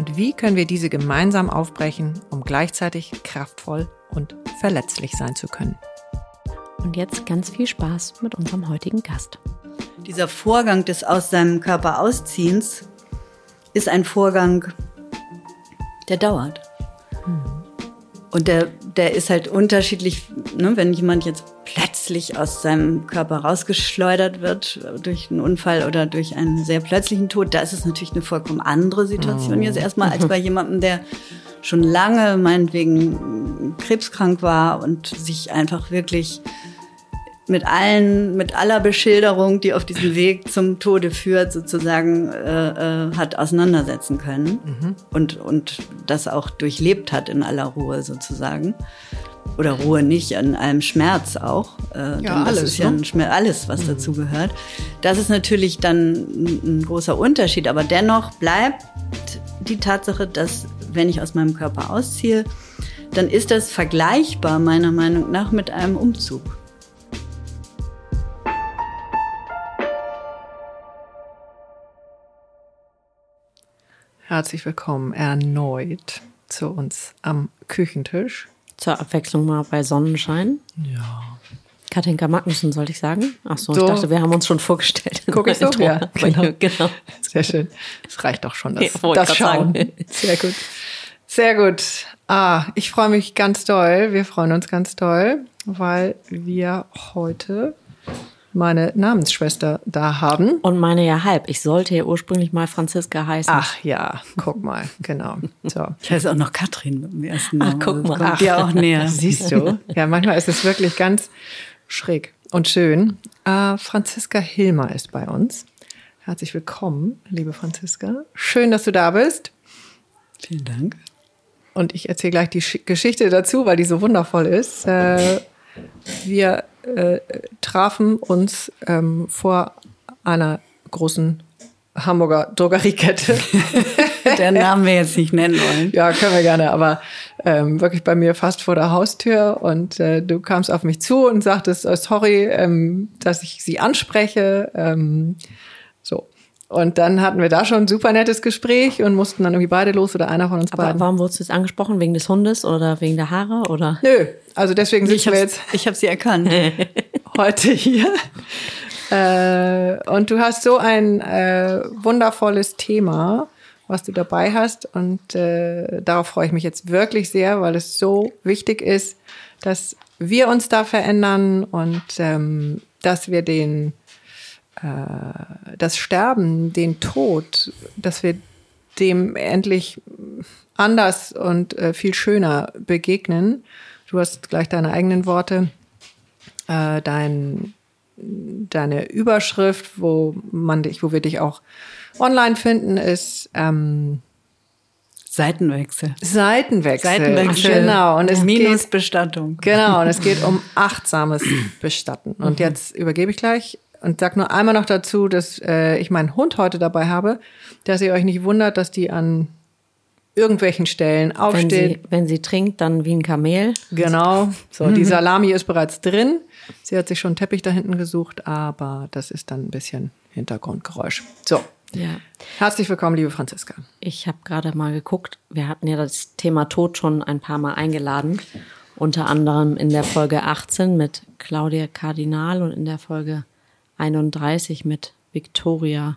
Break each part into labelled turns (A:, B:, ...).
A: Und wie können wir diese gemeinsam aufbrechen, um gleichzeitig kraftvoll und verletzlich sein zu können?
B: Und jetzt ganz viel Spaß mit unserem heutigen Gast.
C: Dieser Vorgang des aus seinem Körper ausziehens ist ein Vorgang, der dauert. Hm. Und der, der ist halt unterschiedlich, ne, wenn jemand jetzt plötzlich aus seinem Körper rausgeschleudert wird durch einen Unfall oder durch einen sehr plötzlichen Tod, da ist es natürlich eine vollkommen andere Situation oh. jetzt erstmal als bei jemandem, der schon lange meinetwegen krebskrank war und sich einfach wirklich mit allen, mit aller Beschilderung, die auf diesem Weg zum Tode führt, sozusagen äh, äh, hat auseinandersetzen können mhm. und, und das auch durchlebt hat in aller Ruhe sozusagen. Oder Ruhe nicht, an allem Schmerz auch.
A: Äh, ja, alles,
C: ja ein Schmerz, alles, was mhm. dazu gehört. Das ist natürlich dann ein großer Unterschied, aber dennoch bleibt die Tatsache, dass wenn ich aus meinem Körper ausziehe, dann ist das vergleichbar meiner Meinung nach mit einem Umzug.
A: Herzlich willkommen erneut zu uns am Küchentisch.
B: Zur Abwechslung mal bei Sonnenschein.
A: Ja.
B: Katinka Magnussen, sollte ich sagen? Ach so, so, ich dachte, wir haben uns schon vorgestellt.
A: Guck ich so? Ja, genau. genau. Sehr schön. Es reicht auch schon, das, ja, das Schauen. Sagen. Sehr gut. Sehr gut. Ah, ich freue mich ganz doll. Wir freuen uns ganz doll, weil wir heute meine Namensschwester da haben.
B: Und meine ja halb. Ich sollte ja ursprünglich mal Franziska heißen.
A: Ach ja, guck mal, genau. So.
C: Ich heiße auch noch Katrin mit dem ersten
B: Namen. Ach, guck mal.
C: kommt Ach, dir auch näher.
A: Siehst du? Ja, manchmal ist es wirklich ganz schräg und schön. Äh, Franziska Hilmer ist bei uns. Herzlich willkommen, liebe Franziska. Schön, dass du da bist.
C: Vielen Dank.
A: Und ich erzähle gleich die Geschichte dazu, weil die so wundervoll ist. Äh, wir äh, trafen uns ähm, vor einer großen Hamburger Drogeriekette.
C: Der Namen wir jetzt nicht nennen wollen.
A: Ja, können wir gerne, aber ähm, wirklich bei mir fast vor der Haustür und äh, du kamst auf mich zu und sagtest, oh, sorry, ähm, dass ich sie anspreche. Ähm. Und dann hatten wir da schon ein super nettes Gespräch und mussten dann irgendwie beide los oder einer von uns
B: Aber
A: beiden.
B: Warum wurdest du jetzt angesprochen? Wegen des Hundes oder wegen der Haare oder?
A: Nö, also deswegen
C: ich
A: wir jetzt.
C: Ich habe sie erkannt.
A: heute hier. Äh, und du hast so ein äh, wundervolles Thema, was du dabei hast. Und äh, darauf freue ich mich jetzt wirklich sehr, weil es so wichtig ist, dass wir uns da verändern und ähm, dass wir den das Sterben, den Tod, dass wir dem endlich anders und äh, viel schöner begegnen. Du hast gleich deine eigenen Worte, äh, dein, deine Überschrift, wo man dich, wo wir dich auch online finden, ist ähm,
C: Seitenwechsel.
A: Seitenwechsel.
C: Seitenwechsel.
A: Genau.
C: Und es Minusbestattung.
A: Genau. Und es geht um achtsames Bestatten. Und mhm. jetzt übergebe ich gleich und sag nur einmal noch dazu, dass äh, ich meinen Hund heute dabei habe, dass ihr euch nicht wundert, dass die an irgendwelchen Stellen
B: Wenn
A: aufsteht.
B: sie, wenn sie trinkt, dann wie ein Kamel.
A: Genau. So, die Salami ist bereits drin. Sie hat sich schon einen Teppich da hinten gesucht, aber das ist dann ein bisschen Hintergrundgeräusch. So.
B: Ja.
A: Herzlich willkommen, liebe Franziska.
B: Ich habe gerade mal geguckt. Wir hatten ja das Thema Tod schon ein paar Mal eingeladen. Unter anderem in der Folge 18 mit Claudia Kardinal und in der Folge 31 mit Victoria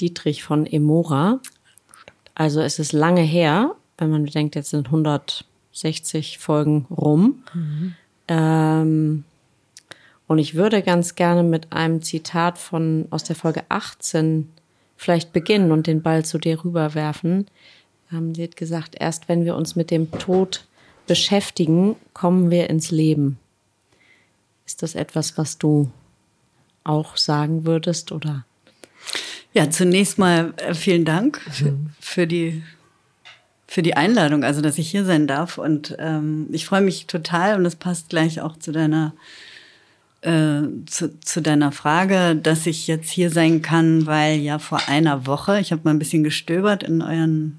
B: Dietrich von Emora. Also es ist lange her, wenn man bedenkt, jetzt sind 160 Folgen rum. Ähm, und ich würde ganz gerne mit einem Zitat von aus der Folge 18 vielleicht beginnen und den Ball zu dir rüberwerfen. Ähm, sie hat gesagt, erst wenn wir uns mit dem Tod beschäftigen, kommen wir ins Leben. Ist das etwas, was du auch sagen würdest oder?
C: Ja, zunächst mal äh, vielen Dank für die für die Einladung, also dass ich hier sein darf. Und ähm, ich freue mich total und das passt gleich auch zu deiner äh, zu, zu deiner Frage, dass ich jetzt hier sein kann, weil ja vor einer Woche, ich habe mal ein bisschen gestöbert in euren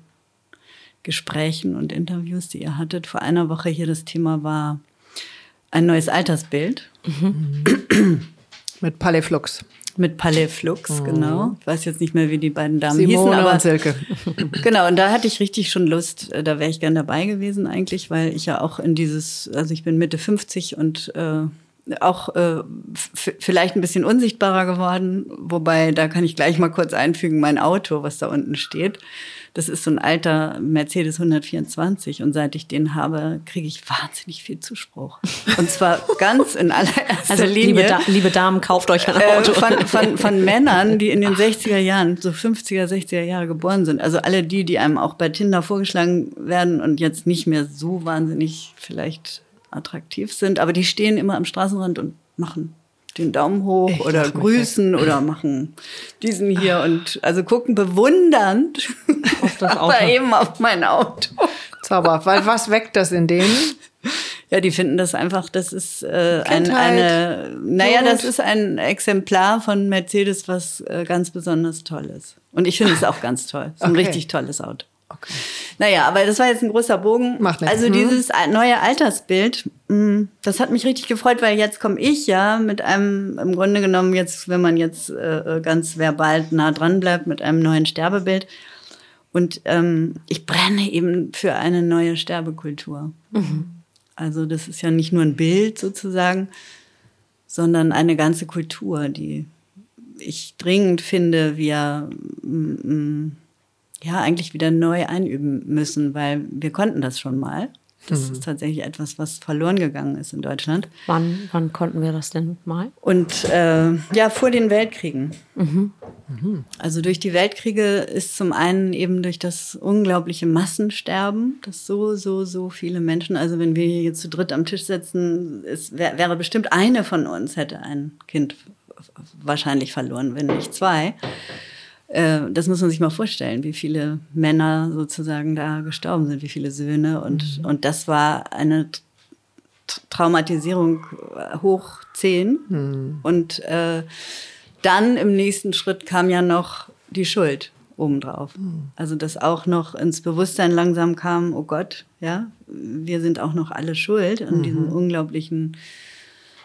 C: Gesprächen und Interviews, die ihr hattet, vor einer Woche hier das Thema war ein neues Altersbild
A: Mit Palais Flux.
C: mit Palais Flux, genau. Ich weiß jetzt nicht mehr, wie die beiden Damen
A: Simone
C: hießen, aber
A: und Silke.
C: genau, und da hatte ich richtig schon Lust, äh, da wäre ich gern dabei gewesen eigentlich, weil ich ja auch in dieses, also ich bin Mitte 50 und äh, auch äh, vielleicht ein bisschen unsichtbarer geworden, wobei da kann ich gleich mal kurz einfügen, mein Auto, was da unten steht. Das ist so ein alter Mercedes 124 und seit ich den habe, kriege ich wahnsinnig viel Zuspruch. Und zwar ganz in allererster
B: Also
C: Linie
B: liebe, da liebe Damen, kauft euch ein
C: äh,
B: Auto.
C: von, von, von Männern, die in den 60er Jahren, so 50er, 60er Jahre geboren sind. Also alle die, die einem auch bei Tinder vorgeschlagen werden und jetzt nicht mehr so wahnsinnig vielleicht attraktiv sind, aber die stehen immer am Straßenrand und machen den Daumen hoch
A: Ich
C: oder grüßen oder machen diesen hier und also gucken bewundernd
B: Auf das
C: aber
B: Auto.
C: eben auf mein Auto.
A: Zauberhaft. Weil was weckt das in denen?
C: Ja, die finden das einfach, das ist äh, ein, eine, naja, das ist ein Exemplar von Mercedes, was äh, ganz besonders toll ist. Und ich finde es auch ganz toll. Es ist ein
A: Okay.
C: richtig tolles Auto.
A: Okay.
C: Naja, aber das war jetzt ein großer Bogen.
A: Macht nichts.
C: Also
A: Mhm.
C: dieses neue Altersbild, mh, das hat mich richtig gefreut, weil jetzt komme ich ja mit einem, im Grunde genommen jetzt, wenn man jetzt äh, ganz verbal nah dran bleibt, mit einem neuen Sterbebild. Und ähm, ich brenne eben für eine neue Sterbekultur. Also das ist ja nicht nur ein Bild sozusagen, sondern eine ganze Kultur, die ich dringend finde, wir mm, mm, ja eigentlich wieder neu einüben müssen, weil wir konnten das schon mal. Das ist tatsächlich etwas, was verloren gegangen ist in Deutschland.
B: Wann, wann konnten wir das denn mal?
C: Und äh, ja, vor den Weltkriegen. Also durch die Weltkriege ist zum einen eben durch das unglaubliche Massensterben, dass so, so, so viele Menschen, also wenn wir hier jetzt zu dritt am Tisch sitzen, es wär, wäre bestimmt eine von uns hätte ein Kind wahrscheinlich verloren, wenn nicht zwei. Äh, Das muss man sich mal vorstellen, wie viele Männer sozusagen da gestorben sind, wie viele Söhne. Und, und das war eine Traumatisierung äh, hoch zehn. Und äh, dann im nächsten Schritt kam ja noch die Schuld obendrauf. Also dass auch noch ins Bewusstsein langsam kam, oh Gott, ja, wir sind auch noch alle schuld an diesem unglaublichen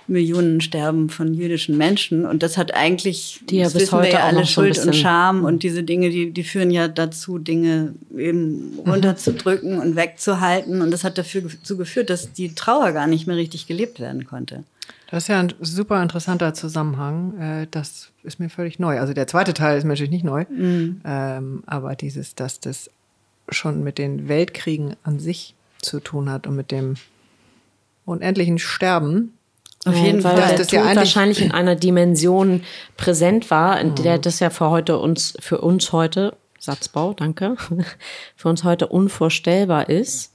C: Millionensterben von jüdischen Menschen. Und das hat eigentlich,
B: Die ja
C: das
B: bis
C: wissen wir
B: heute
C: ja
B: auch
C: alle, Schuld und Scham und diese Dinge, die, die führen ja dazu, Dinge eben runterzudrücken und wegzuhalten. Und das hat dafür dazu geführt, dass die Trauer gar nicht mehr richtig gelebt werden konnte.
A: Das ist ja ein super interessanter Zusammenhang. Äh, Das ist mir völlig neu. Also der zweite Teil ist mir natürlich nicht neu. Ähm, aber dieses, dass das schon mit den Weltkriegen an sich zu tun hat und mit dem unendlichen Sterben.
C: Auf jeden
B: weil
C: Fall.
B: der
A: Das ja
B: wahrscheinlich in einer Dimension präsent war, in der das ja für heute uns, für uns heute, Satzbau, danke, für uns heute unvorstellbar ist,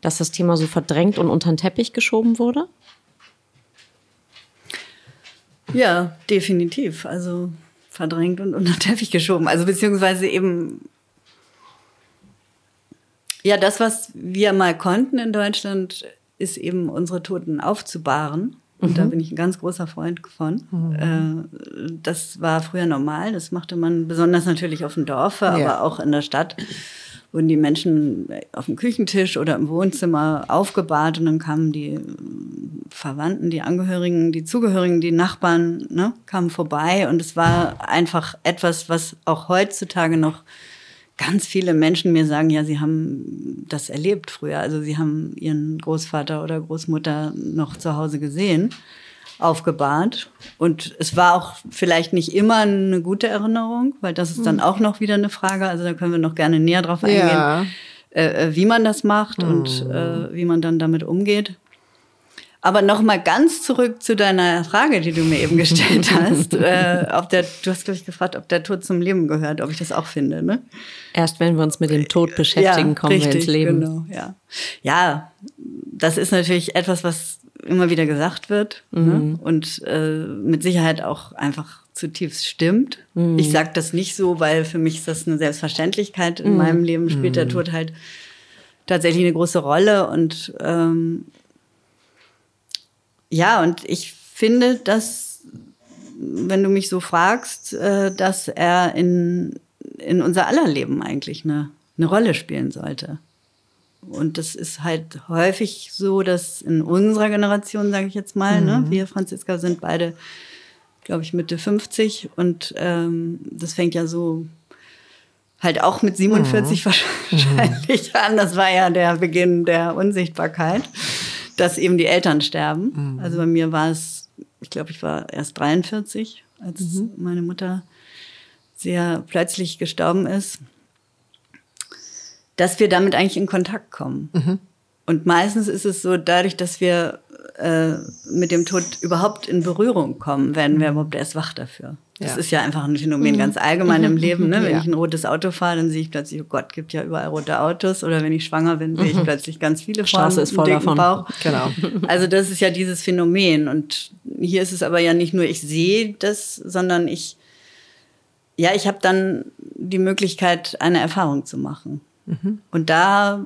B: dass das Thema so verdrängt und unter den Teppich geschoben wurde.
C: Ja, definitiv. Also verdrängt und unter den Teppich geschoben. Also beziehungsweise eben, ja, das, was wir mal konnten in Deutschland, ist eben unsere Toten aufzubahren. Und da bin ich ein ganz großer Freund von. Äh, das war früher normal. Das machte man besonders natürlich auf dem Dorf, aber
A: Ja.
C: auch in der Stadt wurden die Menschen auf dem Küchentisch oder im Wohnzimmer aufgebahrt und dann kamen die Verwandten, die Angehörigen, die Zugehörigen, die Nachbarn, ne, kamen vorbei und es war einfach etwas, was auch heutzutage noch ganz viele Menschen mir sagen, ja, sie haben das erlebt früher. Also sie haben ihren Großvater oder Großmutter noch zu Hause gesehen aufgebahrt. Und es war auch vielleicht nicht immer eine gute Erinnerung, weil das ist dann hm. auch noch wieder eine Frage. Also da können wir noch gerne näher drauf eingehen, ja. äh, äh wie man das macht mhm. und hm. äh, wie man dann damit umgeht. Aber noch mal ganz zurück zu deiner Frage, die du mir eben gestellt hast. äh, ob der, du hast, glaube ich, gefragt, ob der Tod zum Leben gehört, ob ich das auch finde. Ne?
B: Erst wenn wir uns mit dem Tod beschäftigen, ja, kommen richtig, wir ins Leben.
C: Genau, ja. ja, das ist natürlich etwas, was immer wieder gesagt wird ne? mhm. ne? und äh, mit Sicherheit auch einfach zutiefst stimmt. Mhm. Ich sage das nicht so, weil für mich ist das eine Selbstverständlichkeit. In mhm. meinem Leben spielt der mhm. Tod halt tatsächlich eine große Rolle und ähm, ja, und ich finde, dass, wenn du mich so fragst, äh, dass er in, in unser aller Leben eigentlich eine, eine Rolle spielen sollte. Und das ist halt häufig so, dass in unserer Generation, sage ich jetzt mal, ne, mhm. ne, wir Franziska sind beide, glaube ich, Mitte 50 und ähm, das fängt ja so halt auch mit 47 mhm. wahrscheinlich an. Das war ja der Beginn der Unsichtbarkeit, dass eben die Eltern sterben. Mhm. Also bei mir war es, ich glaube, ich war erst 43, als mhm. meine Mutter sehr plötzlich gestorben ist dass wir damit eigentlich in Kontakt kommen. Mhm. Und meistens ist es so, dadurch, dass wir äh, mit dem Tod überhaupt in Berührung kommen, werden wir überhaupt erst wach dafür. Das ja. ist ja einfach ein Phänomen mhm. ganz allgemein im Leben. Ne? Wenn ja. ich ein rotes Auto fahre, dann sehe ich plötzlich, oh Gott, gibt ja überall rote Autos. Oder wenn ich schwanger bin, sehe ich mhm. plötzlich ganz viele
B: Frauen Straße ist voll davon. Bauch.
C: Genau. Also das ist ja dieses Phänomen. Und hier ist es aber ja nicht nur, ich sehe das, sondern ich, ja, ich habe dann die Möglichkeit, eine Erfahrung zu machen. Und da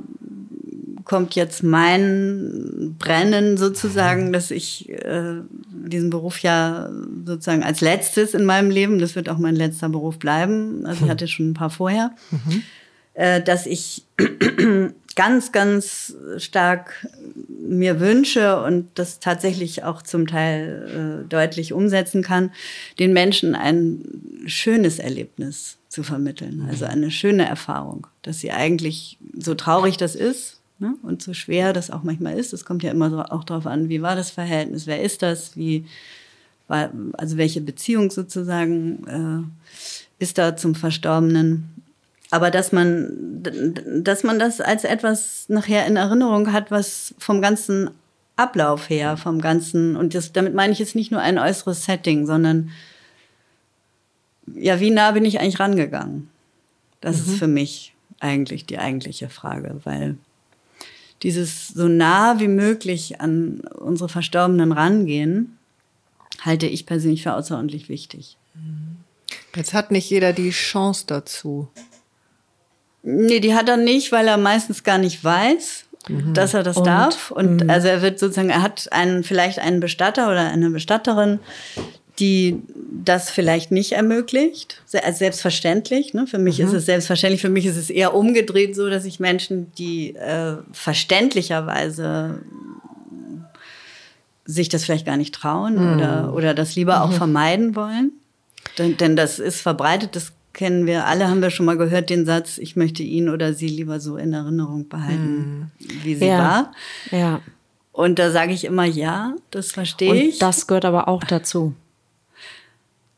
C: kommt jetzt mein Brennen sozusagen, dass ich äh, diesen Beruf ja sozusagen als letztes in meinem Leben, das wird auch mein letzter Beruf bleiben, also ich hatte schon ein paar vorher, mhm. äh, dass ich ganz, ganz stark mir wünsche und das tatsächlich auch zum Teil äh, deutlich umsetzen kann, den Menschen ein schönes Erlebnis zu vermitteln. Mhm. Also eine schöne Erfahrung, dass sie eigentlich, so traurig das ist ne, und so schwer das auch manchmal ist, es kommt ja immer so auch darauf an, wie war das Verhältnis, wer ist das, wie war, also welche Beziehung sozusagen äh, ist da zum Verstorbenen. Aber dass man, dass man das als etwas nachher in Erinnerung hat, was vom ganzen Ablauf her, vom ganzen, und das, damit meine ich jetzt nicht nur ein äußeres Setting, sondern ja, wie nah bin ich eigentlich rangegangen? Das mhm. ist für mich eigentlich die eigentliche Frage, weil dieses so nah wie möglich an unsere Verstorbenen rangehen, halte ich persönlich für außerordentlich wichtig.
A: Jetzt hat nicht jeder die Chance dazu.
C: Nee, die hat er nicht, weil er meistens gar nicht weiß, mhm. dass er das und, darf. Und mhm. also er wird sozusagen, er hat einen, vielleicht einen Bestatter oder eine Bestatterin, die das vielleicht nicht ermöglicht. Also selbstverständlich. Ne? Für mich mhm. ist es selbstverständlich. Für mich ist es eher umgedreht so, dass ich Menschen, die äh, verständlicherweise sich das vielleicht gar nicht trauen mhm. oder, oder das lieber auch mhm. vermeiden wollen. Denn, denn das ist verbreitet, das kennen wir alle, haben wir schon mal gehört, den Satz, ich möchte ihn oder sie lieber so in Erinnerung behalten, mhm. wie sie
B: ja.
C: war.
B: Ja.
C: Und da sage ich immer ja, das verstehe ich.
B: Und das gehört aber auch dazu.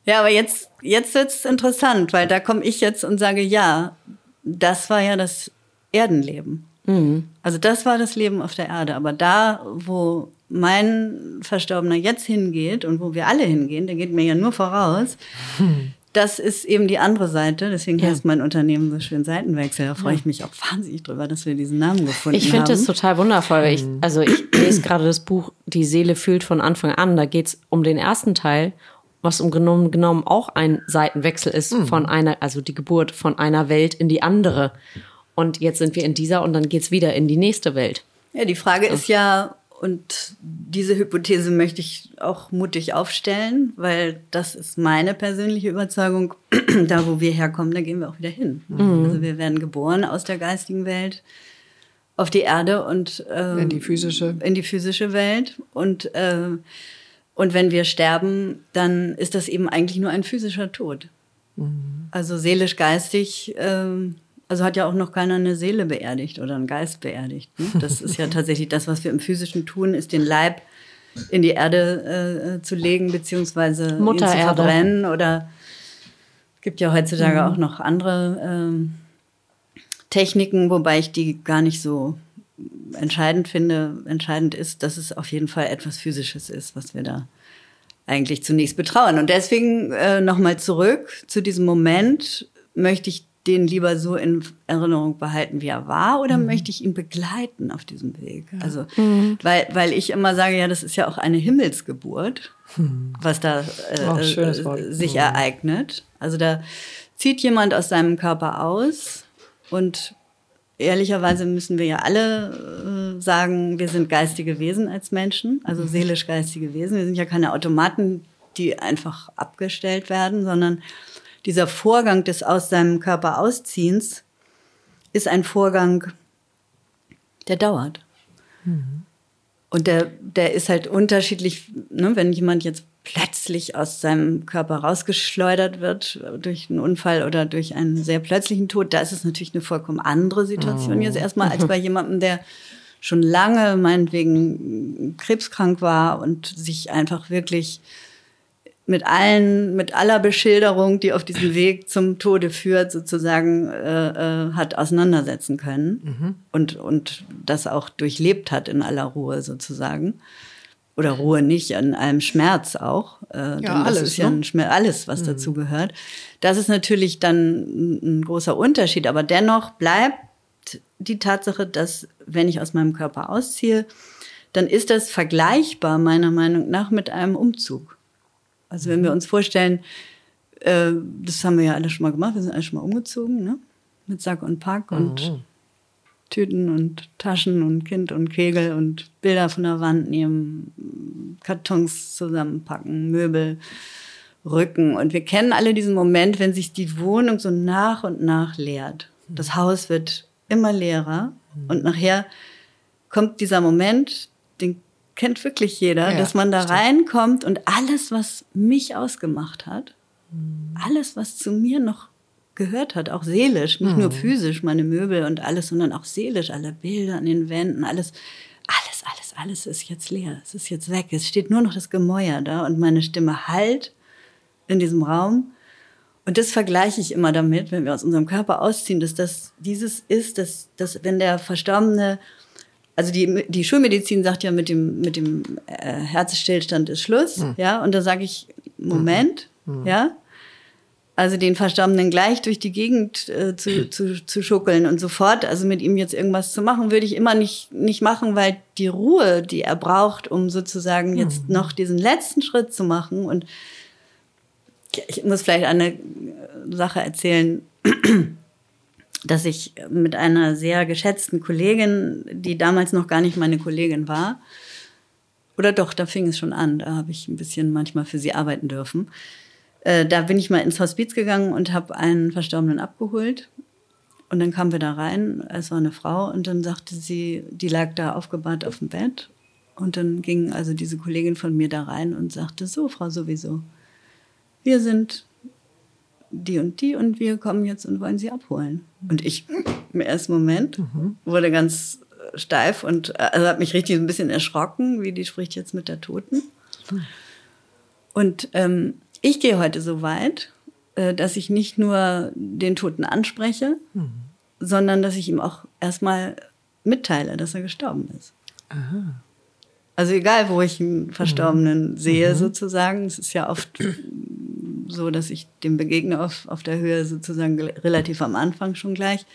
C: Ja, aber jetzt, jetzt wird's interessant, weil da komme ich jetzt und sage, ja, das war ja das Erdenleben. Mhm. Also das war das Leben auf der Erde. Aber da, wo mein Verstorbener jetzt hingeht und wo wir alle hingehen, der geht mir ja nur voraus, hm. das ist eben die andere Seite. Deswegen ja. heißt mein Unternehmen so schön Seitenwechsel. Da freue ja. ich mich auch wahnsinnig drüber, dass wir diesen Namen gefunden
B: ich haben. Ich finde das total wundervoll. Ich, hm. also ich lese gerade das Buch Die Seele fühlt von Anfang an. Da geht's um den ersten Teil was im Grunde genommen auch ein Seitenwechsel ist mhm. von einer, also die Geburt von einer Welt in die andere. Und jetzt sind wir in dieser und dann geht's wieder in die nächste Welt.
C: Ja, die Frage ist ja, und diese Hypothese möchte ich auch mutig aufstellen, weil das ist meine persönliche Überzeugung. da, wo wir herkommen, da gehen wir auch wieder hin. Mhm. Also wir werden geboren aus der geistigen Welt auf die Erde und
A: ähm, in die physische
C: in die physische Welt und äh, und wenn wir sterben, dann ist das eben eigentlich nur ein physischer Tod. Mhm. Also seelisch, geistig. Ähm, also hat ja auch noch keiner eine Seele beerdigt oder einen Geist beerdigt. Ne? Das ist ja tatsächlich das, was wir im Physischen tun, ist den Leib in die Erde äh, zu legen, beziehungsweise ihn zu verbrennen. Oder es gibt ja heutzutage mhm. auch noch andere ähm, Techniken, wobei ich die gar nicht so entscheidend finde. Entscheidend ist, dass es auf jeden Fall etwas Physisches ist, was wir da eigentlich zunächst betrauen. Und deswegen äh, nochmal zurück zu diesem Moment, möchte ich den lieber so in Erinnerung behalten, wie er war, oder mhm. möchte ich ihn begleiten auf diesem Weg? Ja. Also, mhm. weil, weil ich immer sage, ja, das ist ja auch eine Himmelsgeburt, mhm. was da äh, oh, sich mhm. ereignet. Also da zieht jemand aus seinem Körper aus und ehrlicherweise müssen wir ja alle äh, sagen, wir sind geistige Wesen als Menschen, also mhm. seelisch geistige Wesen. Wir sind ja keine Automaten, die einfach abgestellt werden, sondern dieser Vorgang des aus seinem Körper ausziehens ist ein Vorgang, der dauert. Mhm. Und der, der ist halt unterschiedlich, ne, wenn jemand jetzt plötzlich aus seinem Körper rausgeschleudert wird durch einen Unfall oder durch einen sehr plötzlichen Tod, da ist es natürlich eine vollkommen andere Situation oh. jetzt erstmal als bei jemandem, der schon lange meinetwegen krebskrank war und sich einfach wirklich mit allen, mit aller Beschilderung, die auf diesem Weg zum Tode führt, sozusagen äh, äh, hat auseinandersetzen können mhm. und, und das auch durchlebt hat in aller Ruhe sozusagen. Oder Ruhe nicht, in allem Schmerz auch. Äh, ja, alles, ist ja ne? ein Schmerz, alles, was mhm. dazu gehört. Das ist natürlich dann ein großer Unterschied, aber dennoch bleibt die Tatsache, dass wenn ich aus meinem Körper ausziehe, dann ist das vergleichbar meiner Meinung nach mit einem Umzug. Also wenn wir uns vorstellen, äh, das haben wir ja alle schon mal gemacht, wir sind alle schon mal umgezogen, ne? Mit Sack und Pack mhm. Tüten und Taschen und Kind und Kegel und Bilder von der Wand nehmen, Kartons zusammenpacken, Möbel, Rücken. Und wir kennen alle diesen Moment, wenn sich die Wohnung so nach und nach leert. Das Haus wird immer leerer mhm. und nachher kommt dieser Moment, den kennt wirklich jeder, ja, dass man da stimmt. reinkommt und alles, was mich ausgemacht hat, mhm. alles, was zu mir noch gehört hat, auch seelisch, nicht mhm. nur physisch, meine Möbel und alles, sondern auch seelisch, alle Bilder an den Wänden, alles, alles, alles, alles ist jetzt leer, es ist jetzt weg, es steht nur noch das Gemäuer da und meine Stimme halt in diesem Raum. Und das vergleiche ich immer damit, wenn wir aus unserem Körper ausziehen, dass das dieses ist, dass, dass wenn der Verstorbene also die, die Schulmedizin sagt ja, mit dem, mit dem äh, Herzstillstand ist Schluss, mhm. ja, und da sage ich, Moment, mhm. ja, also den Verstorbenen gleich durch die Gegend äh, zu, zu, zu schuckeln und sofort, also mit ihm jetzt irgendwas zu machen, würde ich immer nicht, nicht machen, weil die Ruhe, die er braucht, um sozusagen jetzt mhm. noch diesen letzten Schritt zu machen und ich muss vielleicht eine Sache erzählen dass ich mit einer sehr geschätzten Kollegin, die damals noch gar nicht meine Kollegin war, oder doch, da fing es schon an, da habe ich ein bisschen manchmal für sie arbeiten dürfen. Äh, da bin ich mal ins Hospiz gegangen und habe einen Verstorbenen abgeholt. Und dann kamen wir da rein, es war eine Frau, und dann sagte sie, die lag da aufgebahrt auf dem Bett. Und dann ging also diese Kollegin von mir da rein und sagte, so, Frau sowieso, wir sind die und die und wir kommen jetzt und wollen sie abholen. Und ich im ersten Moment mhm. wurde ganz steif und also hat mich richtig ein bisschen erschrocken, wie die spricht jetzt mit der Toten. Und ähm, ich gehe heute so weit, äh, dass ich nicht nur den Toten anspreche, mhm. sondern dass ich ihm auch erstmal mitteile, dass er gestorben ist. Aha. Also egal, wo ich einen Verstorbenen mhm. sehe, mhm. sozusagen, es ist ja oft so, dass ich dem begegne auf, auf der Höhe sozusagen relativ am Anfang schon gleich.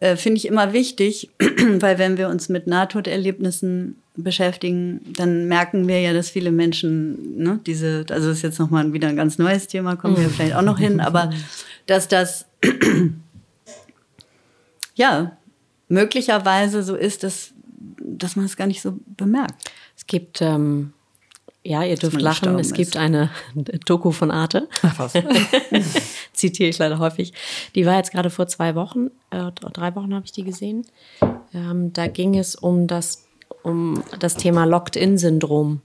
C: Äh, Finde ich immer wichtig, weil wenn wir uns mit Nahtoderlebnissen beschäftigen, dann merken wir ja, dass viele Menschen, ne, diese, also das ist jetzt nochmal wieder ein ganz neues Thema, kommen wir vielleicht auch noch hin, aber dass das ja möglicherweise so ist, dass dass man es gar nicht so bemerkt.
B: Es gibt, ähm, ja, ihr dürft lachen, es gibt
C: ist.
B: eine Doku von Arte.
A: Ach was.
B: Zitiere ich leider häufig. Die war jetzt gerade vor zwei Wochen, äh, drei Wochen habe ich die gesehen. Ähm, da ging es um das, um das Thema Locked-in-Syndrom.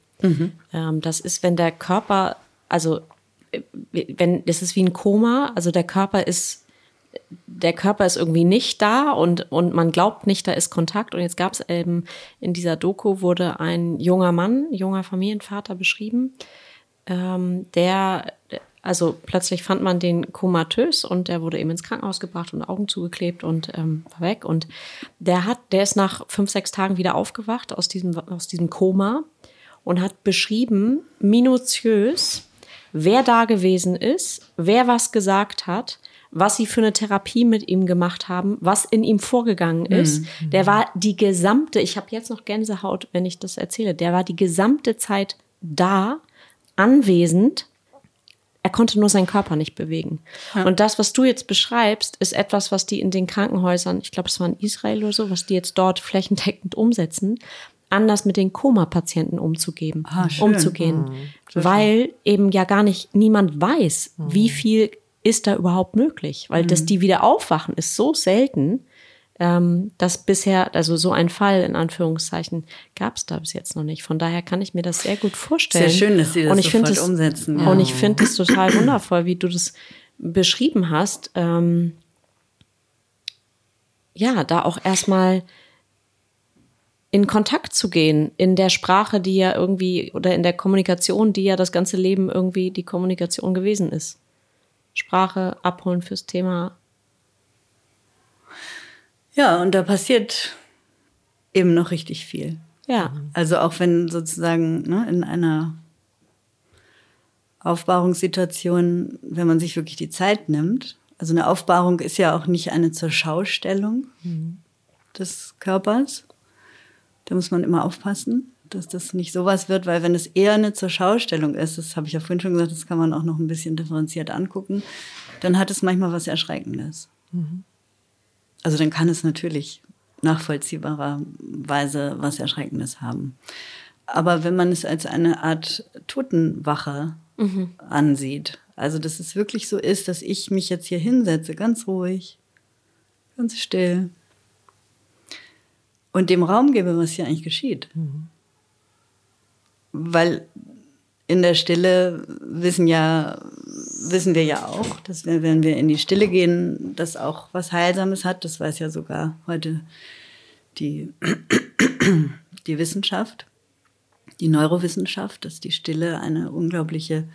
B: Ähm, das ist, wenn der Körper, also äh, wenn, das ist wie ein Koma, also der Körper ist der Körper ist irgendwie nicht da und, und man glaubt nicht, da ist Kontakt. Und jetzt gab es eben in dieser Doku wurde ein junger Mann, junger Familienvater beschrieben, ähm, der, also plötzlich fand man den komatös und der wurde eben ins Krankenhaus gebracht und Augen zugeklebt und ähm, war weg. Und der hat, der ist nach fünf, sechs Tagen wieder aufgewacht aus diesem, aus diesem Koma und hat beschrieben, minutiös, wer da gewesen ist, wer was gesagt hat, was sie für eine Therapie mit ihm gemacht haben, was in ihm vorgegangen ist. Der war die gesamte, ich habe jetzt noch Gänsehaut, wenn ich das erzähle, der war die gesamte Zeit da, anwesend. Er konnte nur seinen Körper nicht bewegen. Und das, was du jetzt beschreibst, ist etwas, was die in den Krankenhäusern, ich glaube, es war in Israel oder so, was die jetzt dort flächendeckend umsetzen, anders mit den Koma-Patienten umzugeben,
C: Ah,
B: umzugehen. Weil eben ja gar nicht niemand weiß, wie viel ist da überhaupt möglich. Weil dass die wieder aufwachen, ist so selten, ähm, dass bisher, also so ein Fall in Anführungszeichen, gab es da bis jetzt noch nicht. Von daher kann ich mir das sehr gut vorstellen.
C: Sehr schön, dass Sie das
B: Und ich finde
C: sofort
B: es-
C: umsetzen, ja.
B: Und ich finde es total wundervoll, wie du das beschrieben hast. Ähm, ja, da auch erstmal in Kontakt zu gehen, in der Sprache, die ja irgendwie, oder in der Kommunikation, die ja das ganze Leben irgendwie die Kommunikation gewesen ist. Sprache abholen fürs Thema.
C: Ja, und da passiert eben noch richtig viel.
B: Ja,
C: Also auch wenn sozusagen ne, in einer Aufbahrungssituation, wenn man sich wirklich die Zeit nimmt, also eine Aufbahrung ist ja auch nicht eine Zurschaustellung des Körpers. Da muss man immer aufpassen, dass das nicht sowas wird, weil wenn es eher eine Zurschaustellung ist, das habe ich ja vorhin schon gesagt, das kann man auch noch ein bisschen differenziert angucken, dann hat es manchmal was Erschreckendes. Also dann kann es natürlich nachvollziehbarerweise was Erschreckendes haben. Aber wenn man es als eine Art Totenwache ansieht, also dass es wirklich so ist, dass ich mich jetzt hier hinsetze, ganz ruhig, ganz still und dem Raum gebe, was hier eigentlich geschieht. Weil in der Stille wissen ja, wissen wir ja auch, dass wir, wenn wir in die Stille gehen, das auch was Heilsames hat. Das weiß ja sogar heute die, die Wissenschaft, die Neurowissenschaft, dass die Stille eine unglaubliche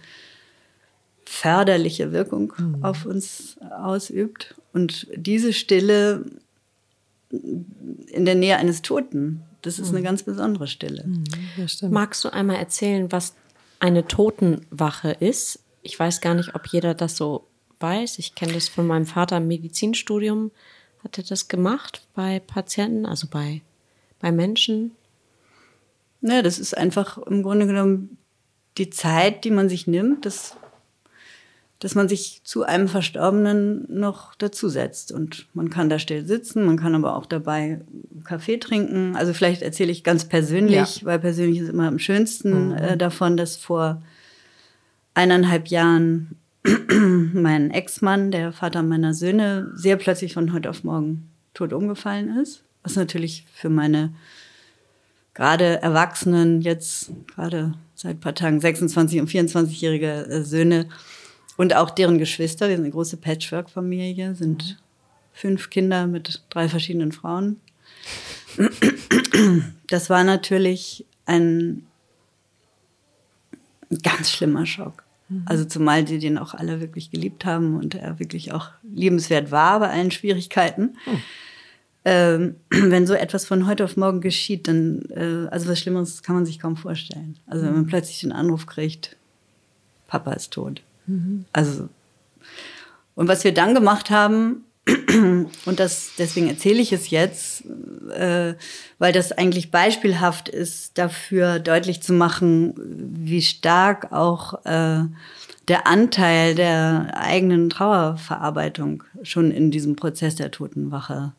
C: förderliche Wirkung auf uns ausübt. Und diese Stille in der Nähe eines Toten, das ist eine ganz besondere Stille.
A: Das stimmt.
B: Magst du einmal erzählen, was eine Totenwache ist? Ich weiß gar nicht, ob jeder das so weiß. Ich kenne das von meinem Vater im Medizinstudium. Hat er das gemacht bei Patienten, also bei, bei Menschen?
C: Ja, das ist einfach im Grunde genommen die Zeit, die man sich nimmt, dass, dass man sich zu einem Verstorbenen noch dazusetzt. Und man kann da still sitzen, man kann aber auch dabei Kaffee trinken. Also vielleicht erzähle ich ganz persönlich, weil persönlich ist immer am schönsten äh, davon, dass vor eineinhalb Jahren mein Ex-Mann, der Vater meiner Söhne, sehr plötzlich von heute auf morgen tot umgefallen ist. Was natürlich für meine gerade Erwachsenen, jetzt gerade seit ein paar Tagen 26 und 24-jährige äh, Söhne und auch deren Geschwister, wir sind eine große Patchwork-Familie, sind fünf Kinder mit drei verschiedenen Frauen. Das war natürlich ein ganz schlimmer Schock. Also zumal die den auch alle wirklich geliebt haben und er wirklich auch liebenswert war bei allen Schwierigkeiten. Ähm, wenn so etwas von heute auf morgen geschieht, dann, äh, also was Schlimmeres kann man sich kaum vorstellen. Also wenn man plötzlich den Anruf kriegt, Papa ist tot. Also, und was wir dann gemacht haben, und das, deswegen erzähle ich es jetzt, äh, weil das eigentlich beispielhaft ist, dafür deutlich zu machen, wie stark auch äh, der Anteil der eigenen Trauerverarbeitung schon in diesem Prozess der Totenwache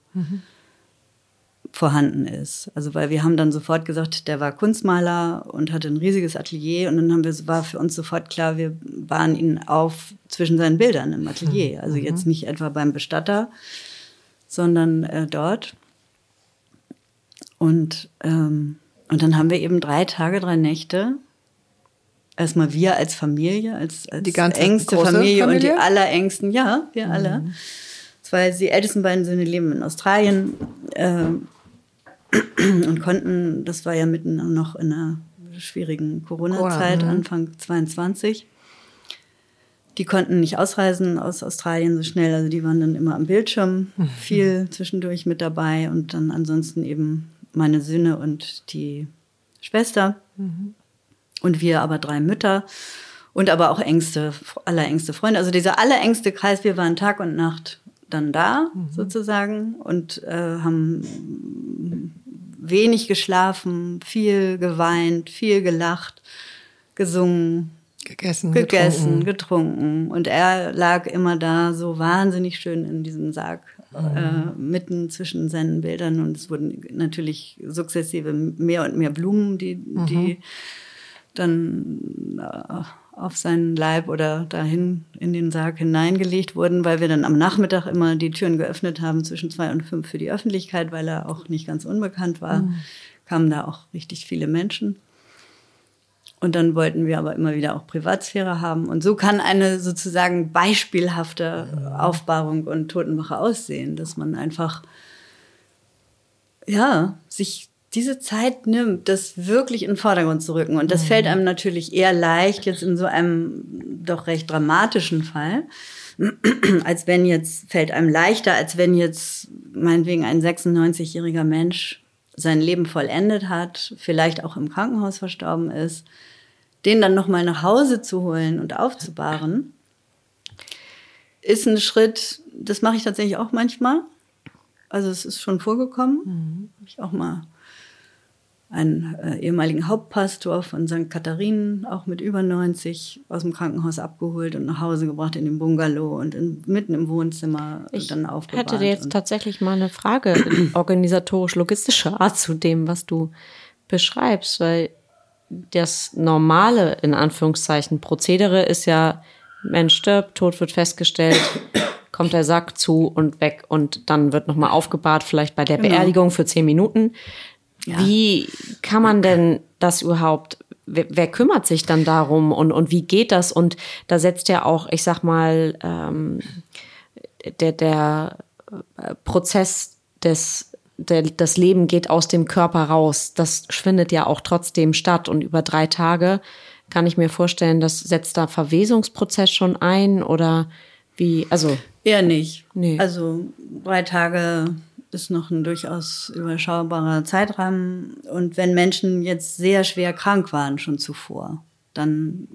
C: vorhanden ist. Also weil wir haben dann sofort gesagt, der war Kunstmaler und hatte ein riesiges Atelier und dann haben wir, war für uns sofort klar, wir bahnen ihn auf zwischen seinen Bildern im Atelier. Also jetzt nicht etwa beim Bestatter, sondern äh, dort. Und, ähm, und dann haben wir eben drei Tage, drei Nächte erstmal wir als Familie, als, als
A: die ganze
C: engste
A: große
C: Familie, und
A: Familie?
C: die allerengsten, ja, wir alle. Zwei, die ältesten beiden Söhne leben in Australien äh, und konnten, das war ja mitten noch in einer schwierigen Corona-Zeit,
A: Corona, mhm.
C: Anfang 22. Die konnten nicht ausreisen aus Australien so schnell, also die waren dann immer am Bildschirm, viel zwischendurch mit dabei und dann ansonsten eben meine Söhne und die Schwester und wir aber drei Mütter und aber auch engste, allerengste Freunde. Also dieser allerengste Kreis, wir waren Tag und Nacht dann da sozusagen und äh, haben wenig geschlafen, viel geweint, viel gelacht, gesungen,
A: Gegessen,
C: gegessen,
A: getrunken.
C: getrunken. Und er lag immer da so wahnsinnig schön in diesem Sarg, äh, mitten zwischen seinen Bildern. Und es wurden natürlich sukzessive mehr und mehr Blumen, die, die dann äh, auf seinen Leib oder dahin in den Sarg hineingelegt wurden, weil wir dann am Nachmittag immer die Türen geöffnet haben zwischen zwei und fünf für die Öffentlichkeit, weil er auch nicht ganz unbekannt war. Kamen da auch richtig viele Menschen. Und dann wollten wir aber immer wieder auch Privatsphäre haben. Und so kann eine sozusagen beispielhafte Aufbahrung und Totenwache aussehen, dass man einfach, ja, sich diese Zeit nimmt, das wirklich in den Vordergrund zu rücken. Und das fällt einem natürlich eher leicht, jetzt in so einem doch recht dramatischen Fall, als wenn jetzt, fällt einem leichter, als wenn jetzt meinetwegen ein 96-jähriger Mensch sein Leben vollendet hat, vielleicht auch im Krankenhaus verstorben ist, den dann nochmal nach Hause zu holen und aufzubahren, ist ein Schritt, das mache ich tatsächlich auch manchmal. Also es ist schon vorgekommen. Habe ich auch mal einen äh, ehemaligen Hauptpastor von St. Katharinen, auch mit über 90, aus dem Krankenhaus abgeholt und nach Hause gebracht in den Bungalow und in, mitten im Wohnzimmer
B: Ich
C: dann aufgebahrt.
B: hätte dir jetzt tatsächlich mal eine Frage organisatorisch-logistischer Art zu dem, was du beschreibst, weil das normale, in Anführungszeichen, Prozedere ist ja, Mensch stirbt, Tod wird festgestellt, kommt der Sack zu und weg und dann wird nochmal aufgebahrt, vielleicht bei der
C: Genau.
B: Beerdigung für zehn Minuten. Wie kann man denn das überhaupt, wer, wer kümmert sich dann darum und, und wie geht das? Und da setzt ja auch, ich sag mal, ähm, der, der äh, Prozess des, der, das Leben geht aus dem Körper raus. Das findet ja auch trotzdem statt. Und über drei Tage kann ich mir vorstellen, das setzt da Verwesungsprozess schon ein oder wie, also
C: Eher nicht.
B: Nee.
C: Also drei Tage ist noch ein durchaus überschaubarer Zeitrahmen. Und wenn Menschen jetzt sehr schwer krank waren schon zuvor, dann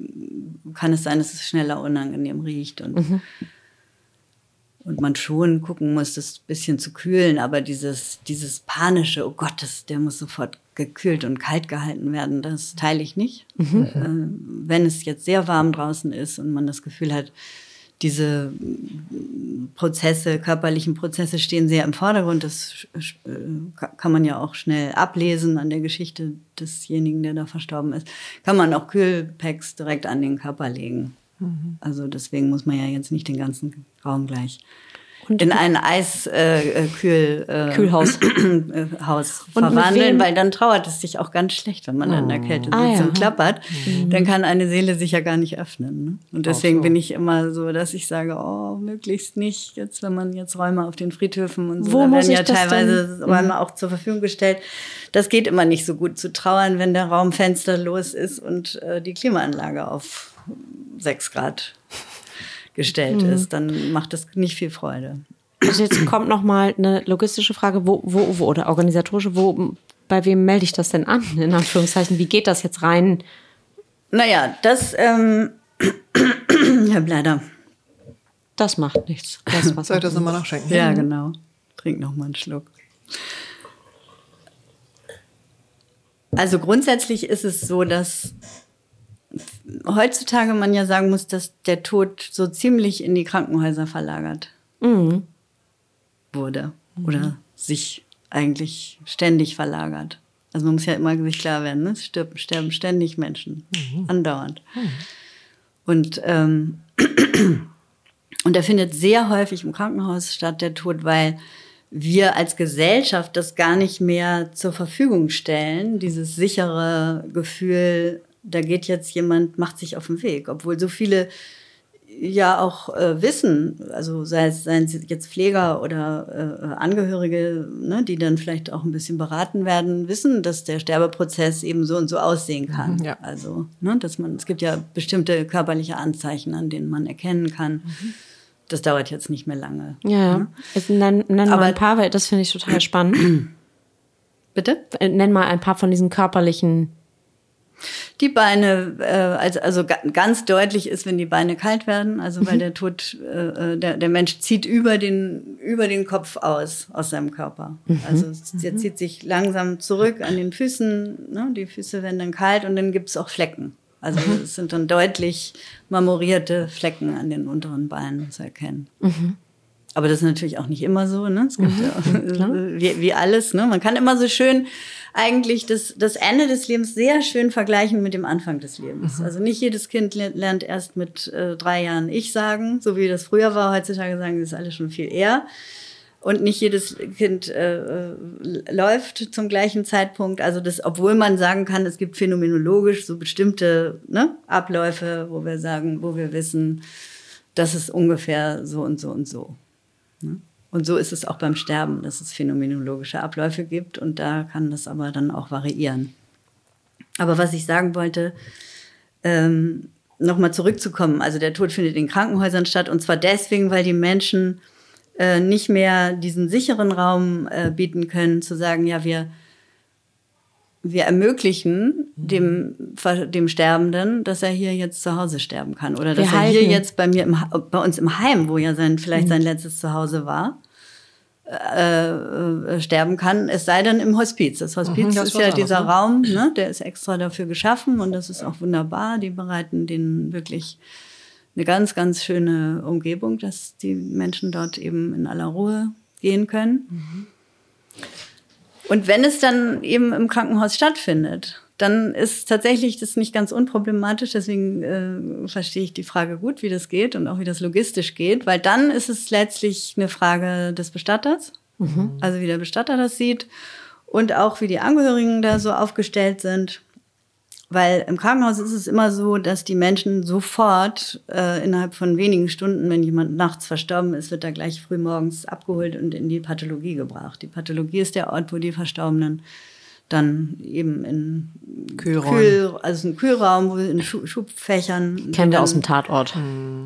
C: kann es sein, dass es schneller unangenehm riecht und, und man schon gucken muss, das ein bisschen zu kühlen. Aber dieses, dieses panische, oh Gott, das, der muss sofort gekühlt und kalt gehalten werden, das teile ich nicht. Äh, wenn es jetzt sehr warm draußen ist und man das Gefühl hat, diese Prozesse, körperlichen Prozesse stehen sehr im Vordergrund. Das äh, kann man ja auch schnell ablesen an der Geschichte desjenigen, der da verstorben ist. Kann man auch Kühlpacks direkt an den Körper legen. Also deswegen muss man ja jetzt nicht den ganzen Raum gleich in ein Eiskühl äh, äh, äh, Haus
B: Und
C: verwandeln, weil dann trauert es sich auch ganz schlecht, wenn man dann in der Kälte sitzt
B: Ah, ja.
C: und klappert. Dann kann eine Seele sich ja gar nicht öffnen. Ne? Und deswegen
A: so.
C: bin ich immer so, dass ich sage, oh, möglichst nicht. Jetzt, wenn man jetzt Räume auf den Friedhöfen und so,
B: Wo
C: da
B: muss
C: werden
B: ich
C: ja teilweise
B: denn-
C: Räume auch zur Verfügung gestellt. Das geht immer nicht so gut zu trauern, wenn der Raum fensterlos ist und äh, die Klimaanlage auf sechs Grad gestellt ist. Dann macht das nicht viel Freude.
B: Also jetzt kommt noch mal eine logistische Frage, wo, wo, wo oder organisatorische, wo, bei wem melde ich das denn an? In Anführungszeichen, wie geht das jetzt rein?
C: Naja, das, ähm, ich habe leider.
B: Das macht nichts. Das, was
A: Soll ich das nochmal nachschenken?
C: Ja, genau. Trink noch mal einen Schluck. Also grundsätzlich ist es so, dass heutzutage man ja sagen muss, dass der Tod so ziemlich in die Krankenhäuser verlagert wurde oder sich eigentlich ständig verlagert. Also man muss ja immer sich klar werden, ne? es stirben, sterben ständig Menschen, mhm. andauernd. Mhm. Und, ähm, und er findet sehr häufig im Krankenhaus statt, der Tod, weil wir als Gesellschaft das gar nicht mehr zur Verfügung stellen, dieses sichere Gefühl, da geht jetzt jemand, macht sich auf den Weg, obwohl so viele ja auch äh, wissen, also sei es, seien es jetzt Pfleger oder äh, Angehörige, ne, die dann vielleicht auch ein bisschen beraten werden, wissen, dass der Sterbeprozess eben so und so aussehen kann. Mhm, ja. Also, ne, dass man, es gibt ja bestimmte körperliche Anzeichen, an denen man erkennen kann. Mhm. Das dauert jetzt nicht mehr lange.
B: Ja, ne? jetzt nenn, nenn Aber, mal ein paar, weil das finde ich total spannend.
C: Bitte?
B: Äh, nenn mal ein paar von diesen körperlichen
C: die Beine, äh, also, also ganz deutlich ist, wenn die Beine kalt werden, also weil mhm. der Tod, äh, äh, der, der Mensch zieht über den, über den Kopf aus, aus seinem Körper. Mhm. Also er mhm. zieht sich langsam zurück an den Füßen, ne? die Füße werden dann kalt und dann gibt es auch Flecken. Also es sind dann deutlich marmorierte Flecken an den unteren Beinen zu erkennen. Mhm. Aber das ist natürlich auch nicht immer so. Ne? Es gibt mhm. ja, wie, wie alles. Ne? Man kann immer so schön eigentlich das, das Ende des Lebens sehr schön vergleichen mit dem Anfang des Lebens. Mhm. Also nicht jedes Kind lernt erst mit äh, drei Jahren Ich sagen, so wie das früher war. Heutzutage sagen das alle schon viel eher. Und nicht jedes Kind äh, äh, läuft zum gleichen Zeitpunkt. Also das, obwohl man sagen kann, es gibt phänomenologisch so bestimmte ne, Abläufe, wo wir sagen, wo wir wissen, das ist ungefähr so und so und so. Ne? Und so ist es auch beim Sterben, dass es phänomenologische Abläufe gibt und da kann das aber dann auch variieren. Aber was ich sagen wollte, ähm, nochmal zurückzukommen, also der Tod findet in Krankenhäusern statt und zwar deswegen, weil die Menschen äh, nicht mehr diesen sicheren Raum äh, bieten können, zu sagen, ja, wir, wir ermöglichen dem, dem Sterbenden, dass er hier jetzt zu Hause sterben kann. Oder dass wir er halten. hier jetzt bei mir im, bei uns im Heim, wo ja sein, vielleicht mhm. sein letztes Zuhause war, äh, äh, sterben kann, es sei denn im Hospiz. Das Hospiz mhm, das ist ja dieser ne? Raum, ne? der ist extra dafür geschaffen und das ist auch wunderbar. Die bereiten den wirklich eine ganz, ganz schöne Umgebung, dass die Menschen dort eben in aller Ruhe gehen können. Mhm. Und wenn es dann eben im Krankenhaus stattfindet, dann ist tatsächlich das nicht ganz unproblematisch. Deswegen äh, verstehe ich die Frage gut, wie das geht und auch wie das logistisch geht, weil dann ist es letztlich eine Frage des Bestatters, mhm. also wie der Bestatter das sieht und auch wie die Angehörigen da so aufgestellt sind. Weil im Krankenhaus ist es immer so, dass die Menschen sofort äh, innerhalb von wenigen Stunden, wenn jemand nachts verstorben ist, wird er gleich früh morgens abgeholt und in die Pathologie gebracht. Die Pathologie ist der Ort, wo die Verstorbenen dann eben in Kühlraum, Kühl, also ein Kühlraum, wo in Schubfächern
B: kennen wir aus dem Tatort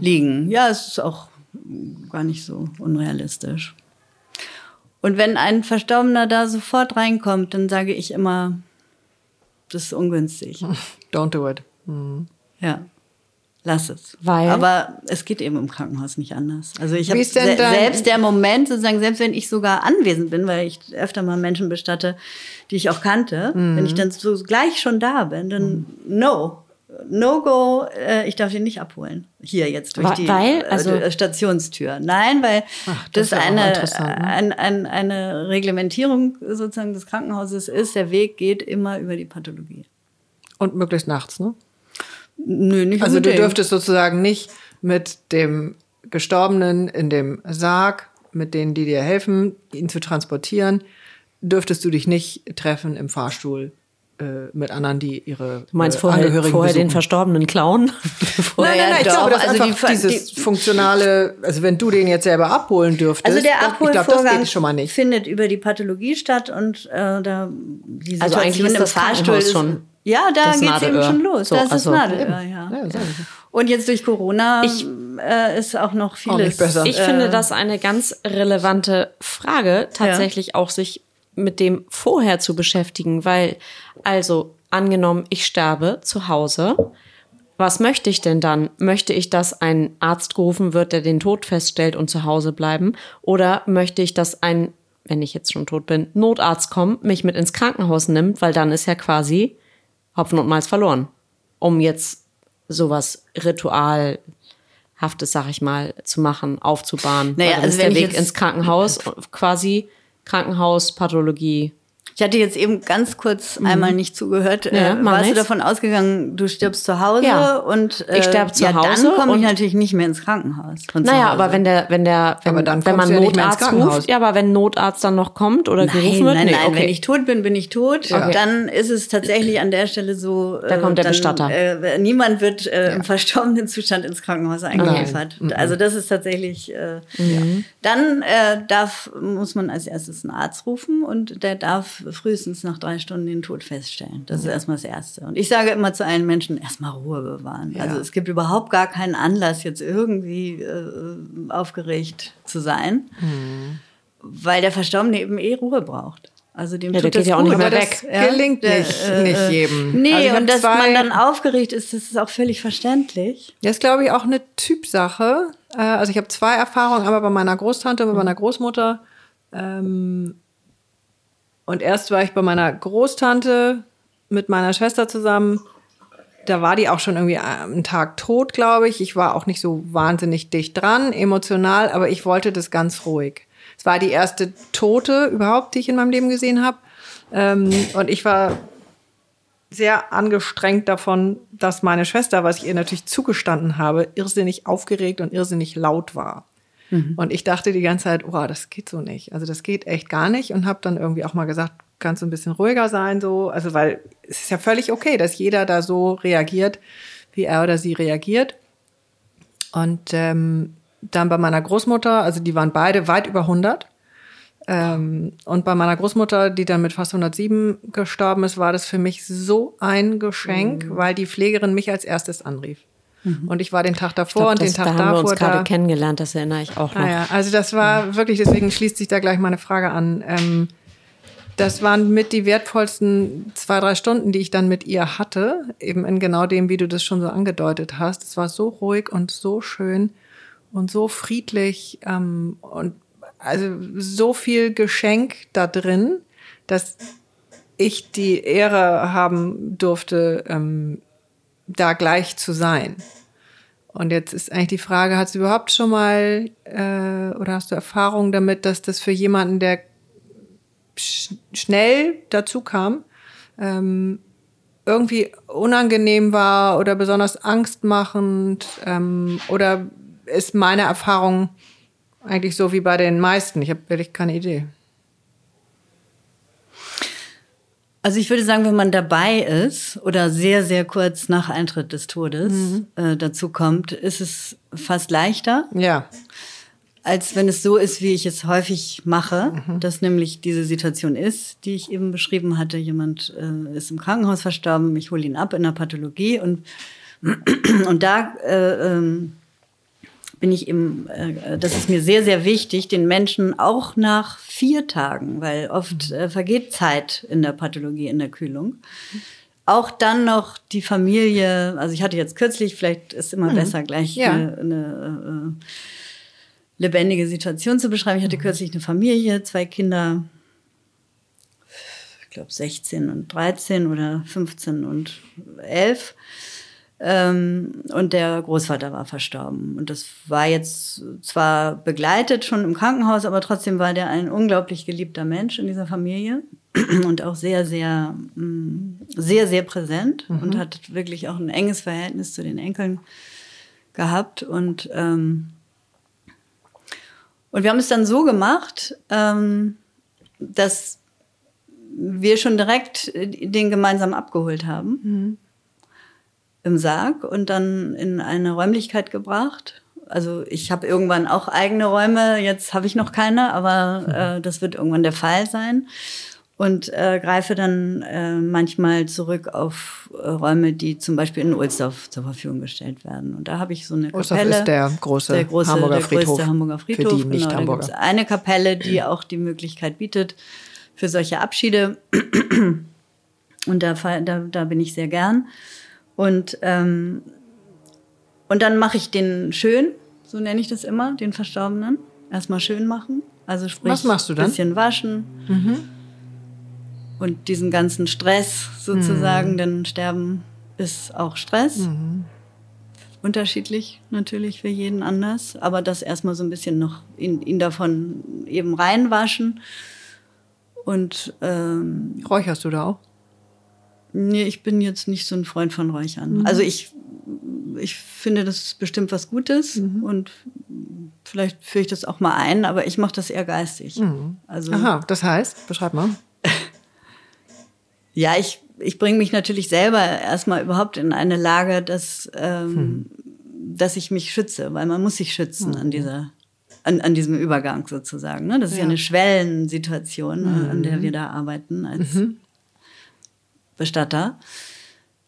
C: liegen. Ja, es ist auch gar nicht so unrealistisch. Und wenn ein Verstorbener da sofort reinkommt, dann sage ich immer, das ist ungünstig.
A: Don't do it. Mhm.
C: Ja lass es. Weil? Aber es geht eben im Krankenhaus nicht anders. Also ich habe se selbst der Moment, sozusagen, selbst wenn ich sogar anwesend bin, weil ich öfter mal Menschen bestatte, die ich auch kannte, mhm. wenn ich dann so gleich schon da bin, dann mhm. no. No go, äh, ich darf ihn nicht abholen. Hier jetzt durch die weil, äh, also, äh, Stationstür. Nein, weil Ach, das, das eine, ne? ein, ein, eine Reglementierung sozusagen des Krankenhauses ist, der Weg geht immer über die Pathologie.
A: Und möglichst nachts, ne?
C: Nö, nicht
A: Also du dürftest sozusagen nicht mit dem Gestorbenen in dem Sarg, mit denen, die dir helfen, ihn zu transportieren, dürftest du dich nicht treffen im Fahrstuhl mit anderen, die ihre
B: du meinst äh, vorher, Angehörigen vorher den Verstorbenen klauen?
A: nein, nein, nein, ich glaube, das also einfach die, dieses die, funktionale, also wenn du den jetzt selber abholen dürftest,
C: also der Abholvorgang schon mal nicht. findet über die Pathologie statt und äh, da die Situation also eigentlich ist das Fahrstuhl schon ja, da geht es eben schon los. So, das also, ist Nadelöhr, ja. ja und jetzt durch Corona ich, äh, ist auch noch vieles.
B: Auch ich äh, finde das eine ganz relevante Frage, tatsächlich ja. auch sich mit dem vorher zu beschäftigen, weil also angenommen, ich sterbe zu Hause. Was möchte ich denn dann? Möchte ich, dass ein Arzt gerufen wird, der den Tod feststellt und zu Hause bleiben? Oder möchte ich, dass ein, wenn ich jetzt schon tot bin, Notarzt kommt, mich mit ins Krankenhaus nimmt, weil dann ist ja quasi Hopfen und Malz verloren. Um jetzt sowas ritualhaftes, sag ich mal, zu machen, aufzubauen. Naja, also ist der Weg ins Krankenhaus quasi Krankenhauspathologie.
C: Ich hatte jetzt eben ganz kurz einmal nicht zugehört.
B: Mhm. Ja,
C: äh, warst du davon ausgegangen, du stirbst zu Hause
B: Ja.
C: und äh,
B: Ich sterb zu
C: ja,
B: Hause
C: dann komme ich natürlich nicht mehr ins Krankenhaus.
B: Naja, aber wenn der, wenn der, wenn, wenn man
A: ja
B: Notarzt ruft, ja, aber wenn Notarzt dann noch kommt oder gerufen
C: Nein,
B: wird,
C: nein,
B: nee,
C: nein.
B: okay.
C: Wenn ich tot bin, bin ich tot.
B: Okay.
C: Dann ist es tatsächlich an der Stelle so.
B: Da kommt der
C: dann,
B: Bestatter.
C: Äh, niemand wird äh, im verstorbenen Zustand ins Krankenhaus eingeliefert. Also das ist tatsächlich. Äh, ja. Dann äh, darf muss man als erstes einen Arzt rufen und der darf frühestens nach drei Stunden den Tod feststellen. Das ist erstmal das Erste. Und ich sage immer zu allen Menschen: erstmal Ruhe bewahren.
A: Ja.
C: Also es gibt überhaupt gar keinen Anlass, jetzt irgendwie äh, aufgeregt zu sein weil der Verstorbene eben eh Ruhe braucht. Also dem
B: Ja,
C: tut das
B: ja auch
C: gut.
B: nicht mehr weg.
A: das gelingt nicht, nicht jedem.
C: Nee,
A: Also
C: und dass man dann aufgeregt ist, das ist auch völlig verständlich.
A: Das ist, glaube ich, auch eine Typsache. Äh, Also ich habe zwei Erfahrungen, einmal bei meiner Großtante und bei meiner Großmutter. Ähm, Und erst war ich bei meiner Großtante mit meiner Schwester zusammen. Da war die auch schon irgendwie einen Tag tot, glaube ich. Ich war auch nicht so wahnsinnig dicht dran, emotional, aber ich wollte das ganz ruhig. Es war die erste Tote überhaupt, die ich in meinem Leben gesehen habe. Ähm, und ich war sehr angestrengt davon, dass meine Schwester, was ich ihr natürlich zugestanden habe, irrsinnig aufgeregt und irrsinnig laut war. Und ich dachte die ganze Zeit, oh, das geht so nicht. Also das geht echt gar nicht und habe dann irgendwie auch mal gesagt, kannst du ein bisschen ruhiger sein so, also weil es ist ja völlig okay, dass jeder da so reagiert, wie er oder sie reagiert. Und ähm, dann bei meiner Großmutter, also die waren beide weit über 100. Ähm, und bei meiner Großmutter, die dann mit fast 107 gestorben ist, war das für mich so ein Geschenk, weil die Pflegerin mich als erstes anrief. Und ich war den Tag davor
B: glaub,
A: und den Tag
B: da haben wir
A: davor
B: uns gerade
A: da.
B: kennengelernt, das erinnere ich auch noch.
A: Ah ja, also das war wirklich, deswegen schließt sich da gleich meine Frage an. Ähm, das waren mit die wertvollsten zwei, drei Stunden, die ich dann mit ihr hatte, eben in genau dem, wie du das schon so angedeutet hast. Es war so ruhig und so schön und so friedlich ähm, und also so viel Geschenk da drin, dass ich die Ehre haben durfte, ähm, da gleich zu sein. Und jetzt ist eigentlich die Frage, hast du überhaupt schon mal äh, oder hast du Erfahrung damit, dass das für jemanden, der sch schnell dazu kam, ähm, irgendwie unangenehm war oder besonders angstmachend? Ähm, oder ist meine Erfahrung eigentlich so wie bei den meisten? Ich habe wirklich keine Idee.
C: Also ich würde sagen, wenn man dabei ist oder sehr, sehr kurz nach Eintritt des Todes äh, dazu kommt, ist es fast leichter,
A: Ja.
C: als wenn es so ist, wie ich es häufig mache, dass nämlich diese Situation ist, die ich eben beschrieben hatte. Jemand äh, ist im Krankenhaus verstorben, ich hole ihn ab in der Pathologie und, und da äh, ähm, bin ich eben, äh, das ist mir sehr, sehr wichtig, den Menschen auch nach vier Tagen, weil oft äh, vergeht Zeit in der Pathologie, in der Kühlung, auch dann noch die Familie, also ich hatte jetzt kürzlich, vielleicht ist immer besser gleich
A: Ja.
C: eine, eine äh, lebendige Situation zu beschreiben. Ich hatte kürzlich eine Familie, zwei Kinder, ich glaube 16 und 13 oder 15 und 11. Ähm, und der Großvater war verstorben. Und das war jetzt zwar begleitet schon im Krankenhaus, aber trotzdem war der ein unglaublich geliebter Mensch in dieser Familie und auch sehr, sehr, mm, sehr, sehr präsent und hat wirklich auch ein enges Verhältnis zu den Enkeln gehabt. Und, ähm, und wir haben es dann so gemacht, ähm, dass wir schon direkt äh, den gemeinsam abgeholt haben im Sarg und dann in eine Räumlichkeit gebracht. Also ich habe irgendwann auch eigene Räume, jetzt habe ich noch keine, aber äh, das wird irgendwann der Fall sein. Und äh, greife dann äh, manchmal zurück auf äh, Räume, die zum Beispiel in Ulsdorf zur Verfügung gestellt werden. Und da habe ich so eine
A: Ulsdorf
C: Kapelle.
A: ist der große
C: der große
A: Hamburger
C: der
A: Friedhof.
C: Größte Hamburger
A: Für
C: Friedhof.
A: die Nicht-Hamburger.
C: Da gibt's eine Kapelle, die auch die Möglichkeit bietet für solche Abschiede. Und da, da, da bin ich sehr gern. Und, ähm, und dann mache ich den schön, so nenne ich das immer, den Verstorbenen. Erstmal schön machen. Also sprich,
A: Was machst du dann?
C: bisschen waschen. Und diesen ganzen Stress sozusagen, denn Sterben ist auch Stress. Unterschiedlich natürlich für jeden anders. Aber das erstmal so ein bisschen noch ihn, ihn davon eben reinwaschen Und ähm,
A: Räucherst du da auch?
C: Nee, ich bin jetzt nicht so ein Freund von Räuchern. Also ich, ich finde, das ist bestimmt was Gutes und vielleicht führe ich das auch mal ein, aber ich mache das eher geistig. Also
A: Aha, das heißt, beschreib mal.
C: ja, ich, ich bringe mich natürlich selber erstmal überhaupt in eine Lage, dass, ähm, dass ich mich schütze, weil man muss sich schützen an dieser an, an diesem Übergang sozusagen. Ne? Das ist ja, eine Schwellensituation, äh, an der wir da arbeiten als Bestatter,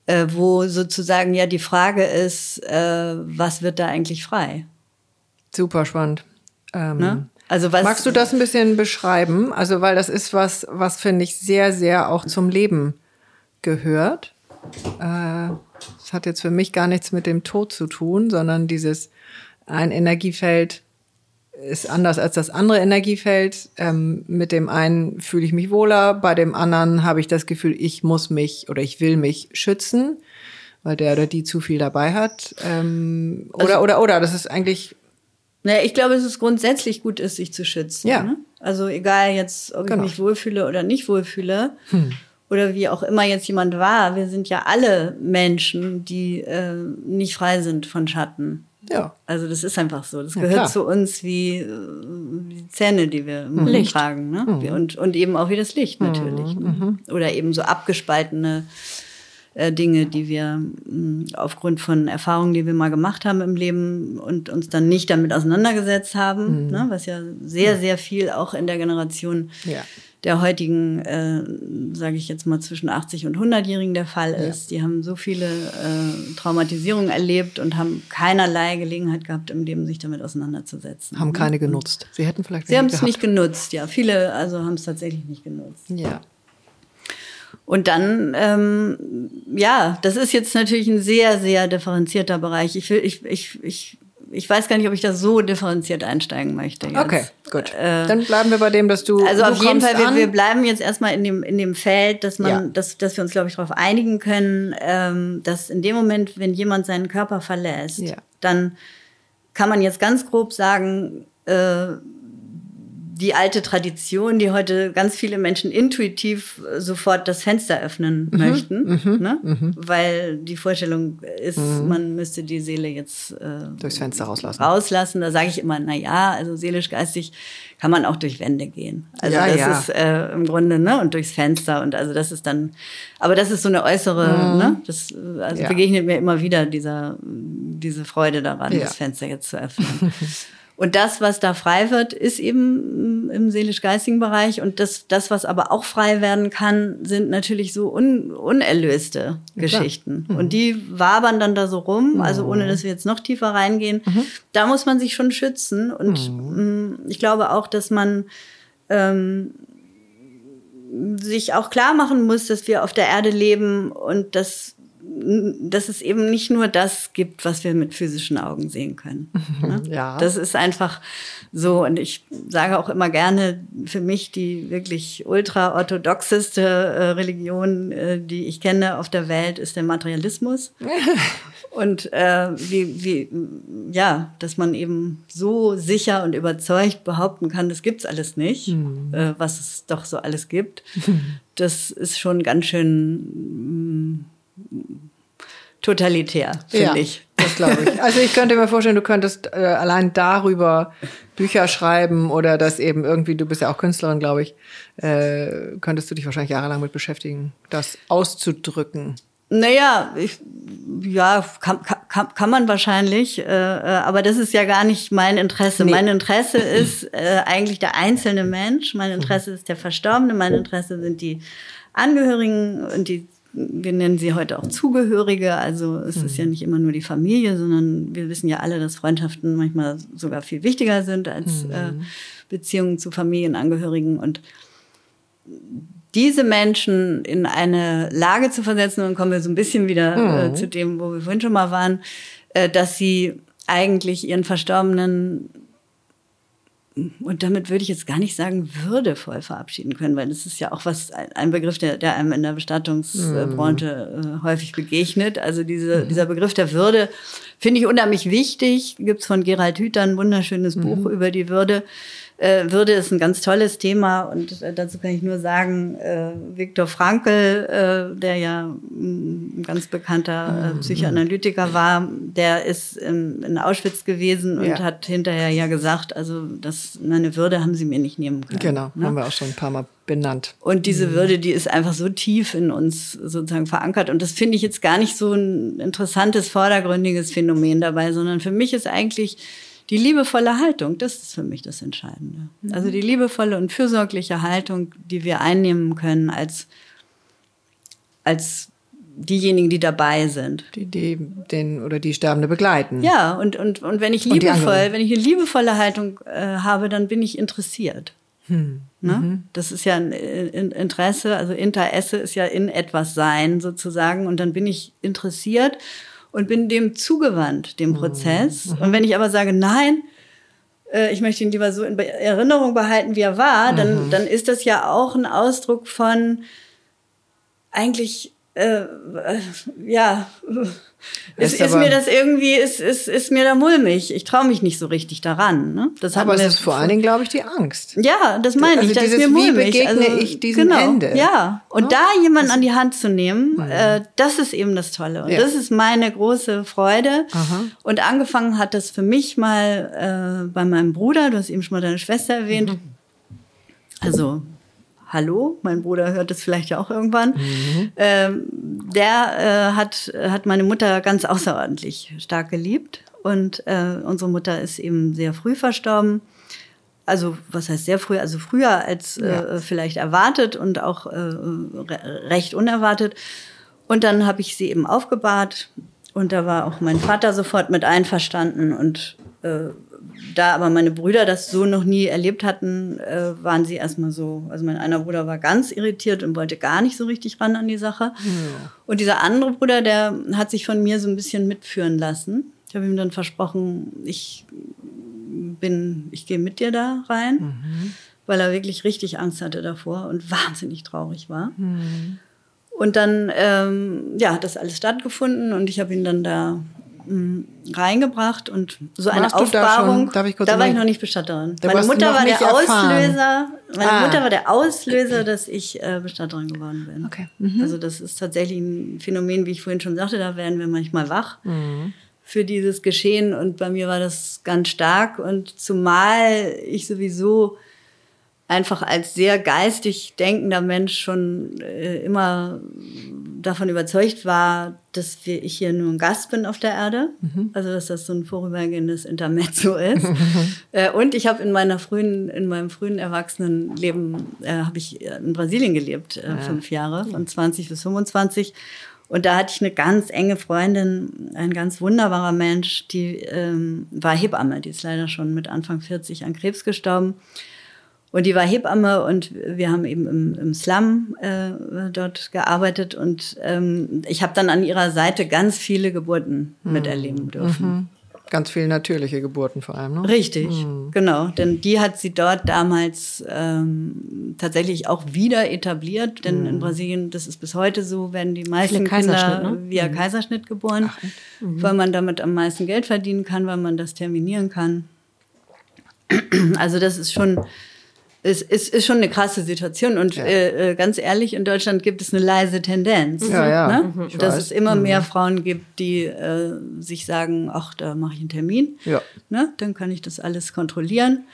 C: äh, wo sozusagen ja die Frage ist, äh, was wird da eigentlich frei?
A: Super spannend. Ähm,
C: Ne? Also was,
A: Magst du das ein bisschen beschreiben? Also, weil das ist was, was finde ich sehr, sehr auch zum Leben gehört. Äh, Das hat jetzt für mich gar nichts mit dem Tod zu tun, sondern dieses ein Energiefeld ist anders als das andere Energiefeld. Ähm, mit dem einen fühle ich mich wohler, bei dem anderen habe ich das Gefühl, ich muss mich oder ich will mich schützen, weil der oder die zu viel dabei hat. Ähm, oder, oder, oder, das ist eigentlich
C: Naja, ich glaube, dass es grundsätzlich gut ist, sich zu schützen.
A: Ja.
C: Ne? Also egal jetzt, ob
A: Genau.
C: ich mich wohlfühle oder nicht wohlfühle oder wie auch immer jetzt jemand war, wir sind ja alle Menschen, die äh, nicht frei sind von Schatten.
A: Ja.
C: Also das ist einfach so. Das
A: Ja,
C: gehört
A: klar.
C: zu uns wie äh, die Zähne, die wir im
B: Licht.
C: tragen. Ne? Und, und eben auch wie das Licht natürlich. Ne? Oder eben so abgespaltene äh, Dinge, die wir mh, aufgrund von Erfahrungen, die wir mal gemacht haben im Leben und uns dann nicht damit auseinandergesetzt haben, ne? was ja sehr, sehr viel auch in der Generation
A: Ja.
C: Der heutigen, äh, sage ich jetzt mal, zwischen 80 und 100-Jährigen der Fall ist. Die haben so viele äh, Traumatisierungen erlebt und haben keinerlei Gelegenheit gehabt, im Leben sich damit auseinanderzusetzen.
A: haben keine genutzt. Sie hätten vielleicht
C: Sie haben es nicht genutzt, ja. Viele also haben es tatsächlich nicht genutzt.
A: Ja.
C: Und dann, ähm, ja, das ist jetzt natürlich ein sehr, sehr differenzierter Bereich. Ich will, ich, ich, ich, ich weiß gar nicht, ob ich da so differenziert einsteigen möchte. Jetzt.
A: Okay, gut.
C: Äh,
A: Dann bleiben wir bei dem, dass du.
C: Also
A: du
C: auf jeden Fall, wir, wir bleiben jetzt erstmal in dem, in dem Feld, dass man,
A: Ja.
C: dass, dass wir uns, glaube ich, darauf einigen können, ähm, dass in dem Moment, wenn jemand seinen Körper verlässt,
A: Ja.
C: dann kann man jetzt ganz grob sagen, äh, die alte Tradition, die heute ganz viele Menschen intuitiv äh, sofort das Fenster öffnen
A: Mhm.
C: möchten, ne? weil die Vorstellung ist, man müsste die Seele jetzt äh,
A: Mhm. Durchs Fenster rauslassen.
C: rauslassen. Da sage ich immer, na ja, also seelisch, geistig kann man auch durch Wände gehen. Also
A: Ja,
C: das
A: ja.
C: ist äh, im Grunde, ne, und durchs Fenster und also das ist dann, aber das ist so eine äußere, ne, das also
A: Mhm. Ja.
C: begegnet mir immer wieder dieser, diese Freude daran, das Fenster jetzt zu öffnen. Und das, was da frei wird, ist eben mm, im seelisch-geistigen Bereich. Und das, das, was aber auch frei werden kann, sind natürlich so un, unerlöste Geschichten.
A: Mhm.
C: Und die wabern dann da so rum, also ohne dass wir jetzt noch tiefer reingehen.
A: Mhm.
C: Da muss man sich schon schützen. Und mm, ich glaube auch, dass man ähm, sich auch klar machen muss, dass wir auf der Erde leben und dass, dass es eben nicht nur das gibt, was wir mit physischen Augen sehen können. Ne?
A: Ja.
C: Das ist einfach so. Und ich sage auch immer gerne, für mich die wirklich ultra-orthodoxeste äh, Religion, äh, die ich kenne auf der Welt, ist der Materialismus. Und äh, wie, wie, ja, dass man eben so sicher und überzeugt behaupten kann, das gibt's alles nicht, äh, was es doch so alles gibt. Das ist schon ganz schön mm, totalitär, finde
A: ja,
C: ich.
A: Das glaube ich. Also ich könnte mir vorstellen, du könntest äh, allein darüber Bücher schreiben oder das eben irgendwie, du bist ja auch Künstlerin, glaube ich, äh, könntest du dich wahrscheinlich jahrelang mit beschäftigen, das auszudrücken.
C: Naja, ich, ja, kann, kann, kann man wahrscheinlich, äh, äh, aber das ist ja gar nicht mein Interesse.
A: Nee.
C: Mein Interesse ist äh, eigentlich der einzelne Mensch. Mein Interesse ist der Verstorbene. Mein Interesse sind die Angehörigen und die, wir nennen sie heute auch Zugehörige. Also es ist ja nicht immer nur die Familie, sondern wir wissen ja alle, dass Freundschaften manchmal sogar viel wichtiger sind als äh, Beziehungen zu Familienangehörigen. Und diese Menschen in eine Lage zu versetzen, und dann kommen wir so ein bisschen wieder äh, zu dem, wo wir vorhin schon mal waren, äh, dass sie eigentlich ihren Verstorbenen und damit würde ich jetzt gar nicht sagen, würdevoll verabschieden können, weil das ist ja auch was, ein Begriff, der, der einem in der Bestattungsbranche äh, häufig begegnet. Also diese, dieser Begriff der Würde finde ich unheimlich wichtig. Gibt's von Gerald Hüther ein wunderschönes Buch über die Würde. Äh, Würde ist ein ganz tolles Thema und äh, dazu kann ich nur sagen, äh, Viktor Frankl, äh, der ja ein ganz bekannter äh, Psychoanalytiker war, der ist in, in Auschwitz gewesen und
A: Ja.
C: hat hinterher ja gesagt, also das, meine Würde haben sie mir nicht nehmen können.
A: Genau,
C: ne?
A: haben wir auch schon ein paar Mal benannt.
C: Und diese Würde, die ist einfach so tief in uns sozusagen verankert. Und das finde ich jetzt gar nicht so ein interessantes, vordergründiges Phänomen dabei, sondern für mich ist eigentlich die liebevolle Haltung, das ist für mich das Entscheidende. Also die liebevolle und fürsorgliche Haltung, die wir einnehmen können als, als diejenigen, die dabei sind.
A: Die, die den oder die Sterbende begleiten.
C: Ja, und, und, und wenn ich liebevoll, wenn ich eine liebevolle Haltung äh, habe, dann bin ich interessiert.
A: Hm.
C: Ne?
A: Mhm.
C: Das ist ja ein äh, In- Interesse, also Interesse ist ja in etwas sein sozusagen und dann bin ich interessiert und bin dem zugewandt,
A: Mhm.
C: dem Prozess. Und wenn ich aber sage, nein, äh, ich möchte ihn lieber so in Erinnerung behalten, wie er war, dann,
A: Mhm.
C: dann ist das ja auch ein Ausdruck von eigentlich, äh, äh, ja,
A: Ist
C: ist, ist mir das irgendwie, ist, ist, ist mir da mulmig. Ich traue mich nicht so richtig daran. Ne? Das
A: Aber es ist vor allen Dingen, glaube ich, die Angst.
C: ja, das meine
A: Also
C: ich. Da ist mir
A: wie
C: mulmig. Also,
A: begegne ich diesem
C: genau,
A: Ende?
C: Ja, und
A: Ne?
C: da jemanden an die Hand zu nehmen, äh, das ist eben das Tolle. Und
A: Ja.
C: das ist meine große Freude.
A: Aha.
C: Und angefangen hat das für mich mal äh, bei meinem Bruder. Du hast eben schon mal deine Schwester erwähnt. Also Hallo, mein Bruder hört das vielleicht ja auch irgendwann. Ähm, der äh, hat, hat meine Mutter ganz außerordentlich stark geliebt. Und äh, unsere Mutter ist eben sehr früh verstorben. Also, was heißt sehr früh? Also früher als äh, vielleicht erwartet und auch äh, re recht unerwartet. Und dann habe ich sie eben aufgebahrt. Und da war auch mein Vater sofort mit einverstanden. Und äh, da aber meine Brüder das so noch nie erlebt hatten, äh, waren sie erstmal so. Also mein einer Bruder war ganz irritiert und wollte gar nicht so richtig ran an die Sache. Und dieser andere Bruder, der hat sich von mir so ein bisschen mitführen lassen. Ich habe ihm dann versprochen, ich bin, ich gehe mit dir da rein, weil er wirklich richtig Angst hatte davor und wahnsinnig traurig war. Und dann, ähm, ja, hat das alles stattgefunden und ich habe ihn dann da reingebracht und so eine
A: Warst da
C: Aufbahrung.
A: schon? Darf ich kurz
C: da war ich noch nicht Bestatterin.
A: Da
C: Meine Mutter war der. Auslöser. Meine
A: Ah.
C: Mutter war der Auslöser, dass ich äh, Bestatterin geworden bin.
A: Okay.
C: Also das ist tatsächlich ein Phänomen, wie ich vorhin schon sagte, da werden wir manchmal wach
A: Mhm.
C: für dieses Geschehen und bei mir war das ganz stark und zumal ich sowieso einfach als sehr geistig denkender Mensch schon äh, immer davon überzeugt war, dass wir, ich hier nur ein Gast bin auf der Erde. Also dass das so ein vorübergehendes Intermezzo ist. äh, und ich habe in meiner frühen, in meinem frühen Erwachsenenleben äh, habe ich in Brasilien gelebt, äh, fünf Jahre, von 20 bis 25. Und da hatte ich eine ganz enge Freundin, ein ganz wunderbarer Mensch, die ähm, war Hebamme, die ist leider schon mit Anfang 40 an Krebs gestorben. Und die war Hebamme und wir haben eben im, im Slum äh, dort gearbeitet und ähm, ich habe dann an ihrer Seite ganz viele Geburten miterleben dürfen.
A: Ganz viele natürliche Geburten vor allem. Ne?
C: Richtig, genau. Denn die hat sie dort damals ähm, tatsächlich auch wieder etabliert. Denn in Brasilien, das ist bis heute so, werden die meisten Kinder
B: ne?
C: via Kaiserschnitt geboren, weil man damit am meisten Geld verdienen kann, weil man das terminieren kann. Also das ist schon, es ist, ist schon eine krasse Situation. Und
A: Ja.
C: äh, äh, ganz ehrlich, in Deutschland gibt es eine leise Tendenz.
A: Ja, ja,
C: Ne?
A: ich
C: Dass
A: weiß.
C: es immer mehr Frauen gibt, die äh, sich sagen, ach, da mache ich einen Termin.
A: Ja.
C: Ne? Dann kann ich das alles kontrollieren.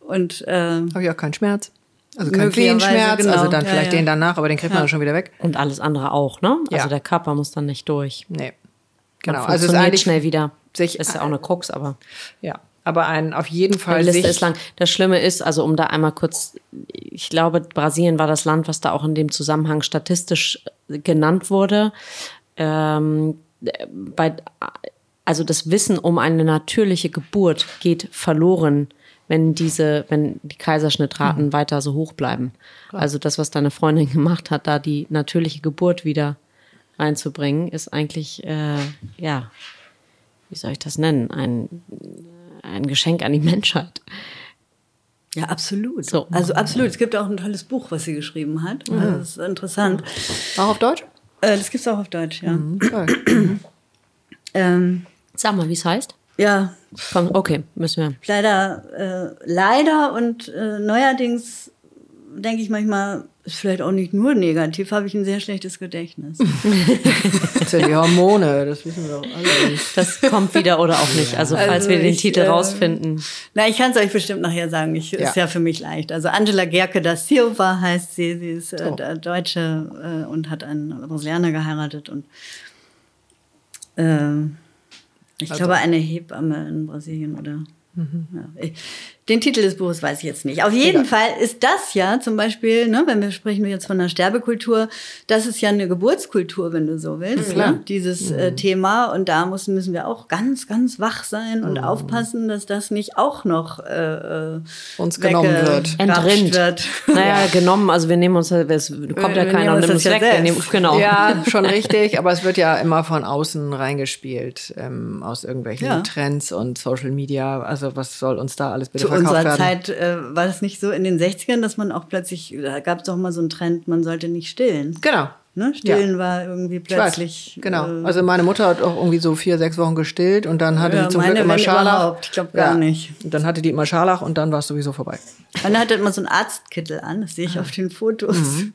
C: Und äh,
A: Habe ich auch keinen Schmerz. Also keinen
C: Möglicherweise,
A: Venenschmerz,
C: genau.
A: also dann
C: Ja,
A: vielleicht
C: ja.
A: den danach, aber den kriegt man dann schon wieder weg.
B: Und alles andere auch, ne? Also der Körper muss dann nicht durch.
A: Nee.
B: Genau.
A: Genau.
B: Man
A: Also es ist eigentlich
B: schnell wieder.
A: sich-
B: ist ja auch eine Krux, aber
A: Ja. Aber ein auf jeden Fall
B: die Liste ist lang. Das Schlimme ist, also um da einmal kurz, ich glaube, Brasilien war das Land, was da auch in dem Zusammenhang statistisch äh, genannt wurde. Ähm, äh, bei, also das Wissen um eine natürliche Geburt geht verloren, wenn diese, wenn die Kaiserschnittraten
A: Mhm.
B: weiter so hoch bleiben. Also das, was deine Freundin gemacht hat, da die natürliche Geburt wieder reinzubringen, ist eigentlich, äh, ja, wie soll ich das nennen? Ein, ein Geschenk an die Menschheit.
C: ja, absolut.
B: So.
C: Also absolut. Es gibt auch ein tolles Buch, was sie geschrieben hat. Also das ist interessant.
A: auch auf Deutsch?
C: Äh, das gibt es auch auf Deutsch, ja.
A: Toll.
C: Ähm,
B: Sag mal, wie es heißt?
C: Ja.
B: Komm, okay, müssen wir.
C: Leider, äh, leider und äh, neuerdings denke ich manchmal, ist vielleicht auch nicht nur negativ, habe ich ein sehr schlechtes Gedächtnis.
A: Das sind die Hormone, das wissen wir doch alle.
B: Das kommt wieder oder auch nicht. Also falls
C: Also
B: wir den
C: ich,
B: Titel
C: äh,
B: rausfinden.
C: Na, ich kann es euch bestimmt nachher sagen. Ich,
A: Ja.
C: Ist ja für mich leicht. Also Angela Gerke da Silva heißt sie. Sie ist äh,
A: Oh.
C: Deutsche äh, und hat einen Brasilianer geheiratet und ähm, ich
A: Also-
C: glaube eine Hebamme in Brasilien oder
A: Mhm.
C: ja, ich, den Titel des Buches weiß ich jetzt nicht. Auf jeden Fall ist das ja zum Beispiel, ne, wenn wir sprechen jetzt von der Sterbekultur, das ist ja eine Geburtskultur, wenn du so willst,
A: Klar.
C: ne? dieses äh, Thema. Und da müssen, müssen wir auch ganz, ganz wach sein und aufpassen, dass das nicht auch noch äh, äh,
A: Uns genommen wird.
B: Entrinnt.
C: wird.
B: Naja, genommen, also wir nehmen uns, es kommt ja
C: wir
B: keiner
C: nehmen
B: und
C: uns
B: nimmt es
C: ja
B: weg. Wir
C: selbst.
B: nehmen, genau.
A: Ja, schon richtig, aber es wird ja immer von außen reingespielt, ähm, aus irgendwelchen
C: Ja.
A: Trends und Social Media. Also was soll uns da alles bitte
C: unserer
A: werden?
C: Zeit äh, war das nicht so in den 60ern, dass man auch plötzlich, da gab es doch mal so einen Trend, man sollte nicht stillen.
A: Genau.
C: Ne? Stillen war irgendwie
A: Ich weiß.
C: plötzlich.
A: Genau.
C: Äh,
A: Also meine Mutter hat auch irgendwie so vier, sechs Wochen gestillt und dann hatte
C: Ja,
A: die zum
C: meine,
A: Glück immer Scharlach.
C: überhaupt. Ich glaub gar nicht.
A: Und dann hatte die immer Scharlach und dann war es sowieso vorbei.
C: Meine hatte immer so einen Arztkittel an, das sehe ich auf den Fotos.
A: Mhm.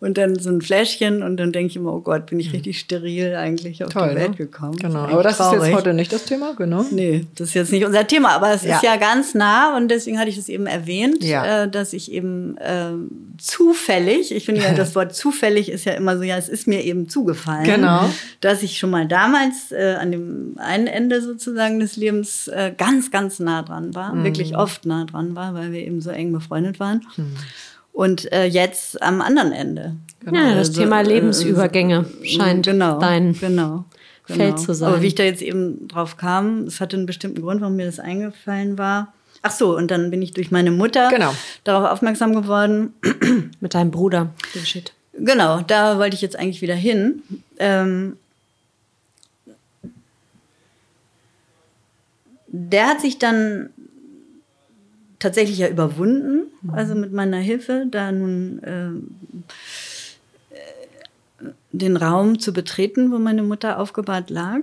C: Und dann so ein Fläschchen und dann denke ich immer, oh Gott, bin ich richtig steril eigentlich auf
A: Toll,
C: die Welt
A: ne?
C: gekommen.
A: Genau. Aber das ist
C: traurig.
A: jetzt heute nicht das Thema, genau.
C: Nee, das ist jetzt nicht unser Thema, aber es
A: Ja.
C: ist ja ganz nah und deswegen hatte ich das eben erwähnt,
A: Ja.
C: äh, dass ich eben ähm, zufällig, ich finde ja, das Wort zufällig ist ja immer so, ja, es ist mir eben zugefallen,
A: Genau.
C: dass ich schon mal damals äh, an dem einen Ende sozusagen des Lebens äh, ganz, ganz nah dran war,
A: Mhm.
C: wirklich oft nah dran war, weil wir eben so eng befreundet waren. Und äh, jetzt am anderen Ende.
B: Ja, das
C: Also,
B: Thema
C: äh,
B: Lebensübergänge scheint
C: genau,
B: dein
C: genau,
B: Feld zu sein.
C: Aber wie ich da jetzt eben drauf kam, es hatte einen bestimmten Grund, warum mir das eingefallen war. Ach so, und dann bin ich durch meine Mutter
A: Genau.
C: darauf aufmerksam geworden.
B: mit deinem Bruder. Den Shit.
C: Genau, da wollte ich jetzt eigentlich wieder hin. Ähm, der hat sich dann tatsächlich ja überwunden, also mit meiner Hilfe, da nun ähm, äh, den Raum zu betreten, wo meine Mutter aufgebahrt lag.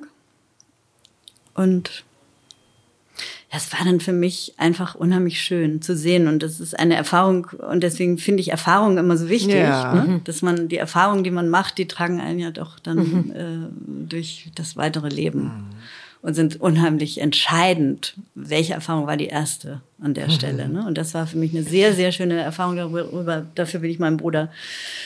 C: Und das war dann für mich einfach unheimlich schön zu sehen. Und das ist eine Erfahrung. Und deswegen finde ich Erfahrungen immer so wichtig.
A: Ja.
C: Ne? Dass man die Erfahrungen, die man macht, die tragen einen ja doch dann äh, durch das weitere Leben. Und sind unheimlich entscheidend. Welche Erfahrung war die erste an der Stelle? Ne? Und das war für mich eine sehr, sehr schöne Erfahrung darüber. Dafür bin ich meinem Bruder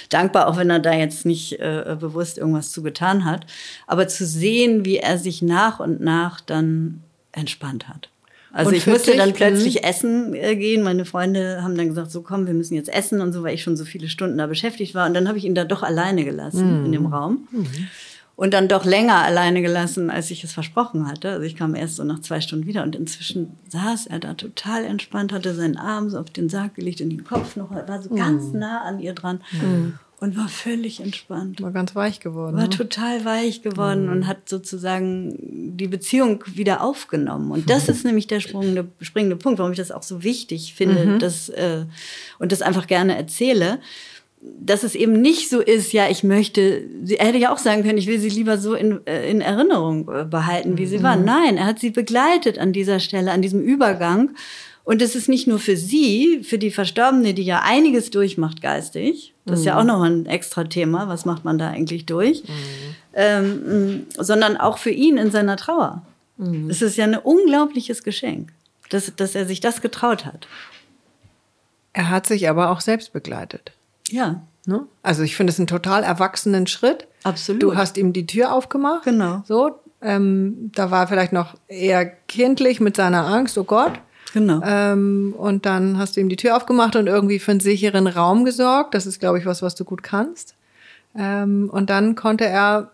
C: dankbar, auch wenn er da jetzt nicht äh, bewusst irgendwas zu getan hat. Aber zu sehen, wie er sich nach und nach dann entspannt hat. Also
A: Und
C: ich musste
A: dich?
C: dann plötzlich essen äh, gehen. Meine Freunde haben dann gesagt, so komm, wir müssen jetzt essen und so, weil ich schon so viele Stunden da beschäftigt war. Und dann habe ich ihn da doch alleine gelassen in dem Raum. Und dann doch länger alleine gelassen, als ich es versprochen hatte. Also ich kam erst so nach zwei Stunden wieder und inzwischen saß er da total entspannt, hatte seinen Arm so auf den Sarg gelegt und den Kopf noch, war so ganz nah an ihr dran und war völlig entspannt
A: War ganz weich geworden.
C: war
A: ne?
C: total weich geworden und hat sozusagen die Beziehung wieder aufgenommen. Und das ist nämlich der springende, springende Punkt, warum ich das auch so wichtig finde dass, äh, und das einfach gerne erzähle. Dass es eben nicht so ist, ja, ich möchte, sie er hätte ja auch sagen können, ich will sie lieber so in, äh, in Erinnerung äh, behalten, wie sie war. Nein, er hat sie begleitet an dieser Stelle, an diesem Übergang. Und es ist nicht nur für sie, für die Verstorbene, die ja einiges durchmacht geistig, das ist ja auch noch ein extra Thema, was macht man da eigentlich durch, ähm, mh, sondern auch für ihn in seiner Trauer. Es ist ja ein unglaubliches Geschenk, dass, dass er sich das getraut hat.
A: Er hat sich aber auch selbst begleitet.
C: Ja,
A: Ne? Also ich finde es einen total erwachsenen Schritt.
C: Absolut.
A: Du hast ihm die Tür aufgemacht.
C: Genau.
A: So, ähm, da war er vielleicht noch eher kindlich mit seiner Angst, oh Gott.
C: genau.
A: Ähm, und dann hast du ihm die Tür aufgemacht und irgendwie für einen sicheren Raum gesorgt. Das ist, glaube ich, was, was du gut kannst. Ähm, und dann konnte er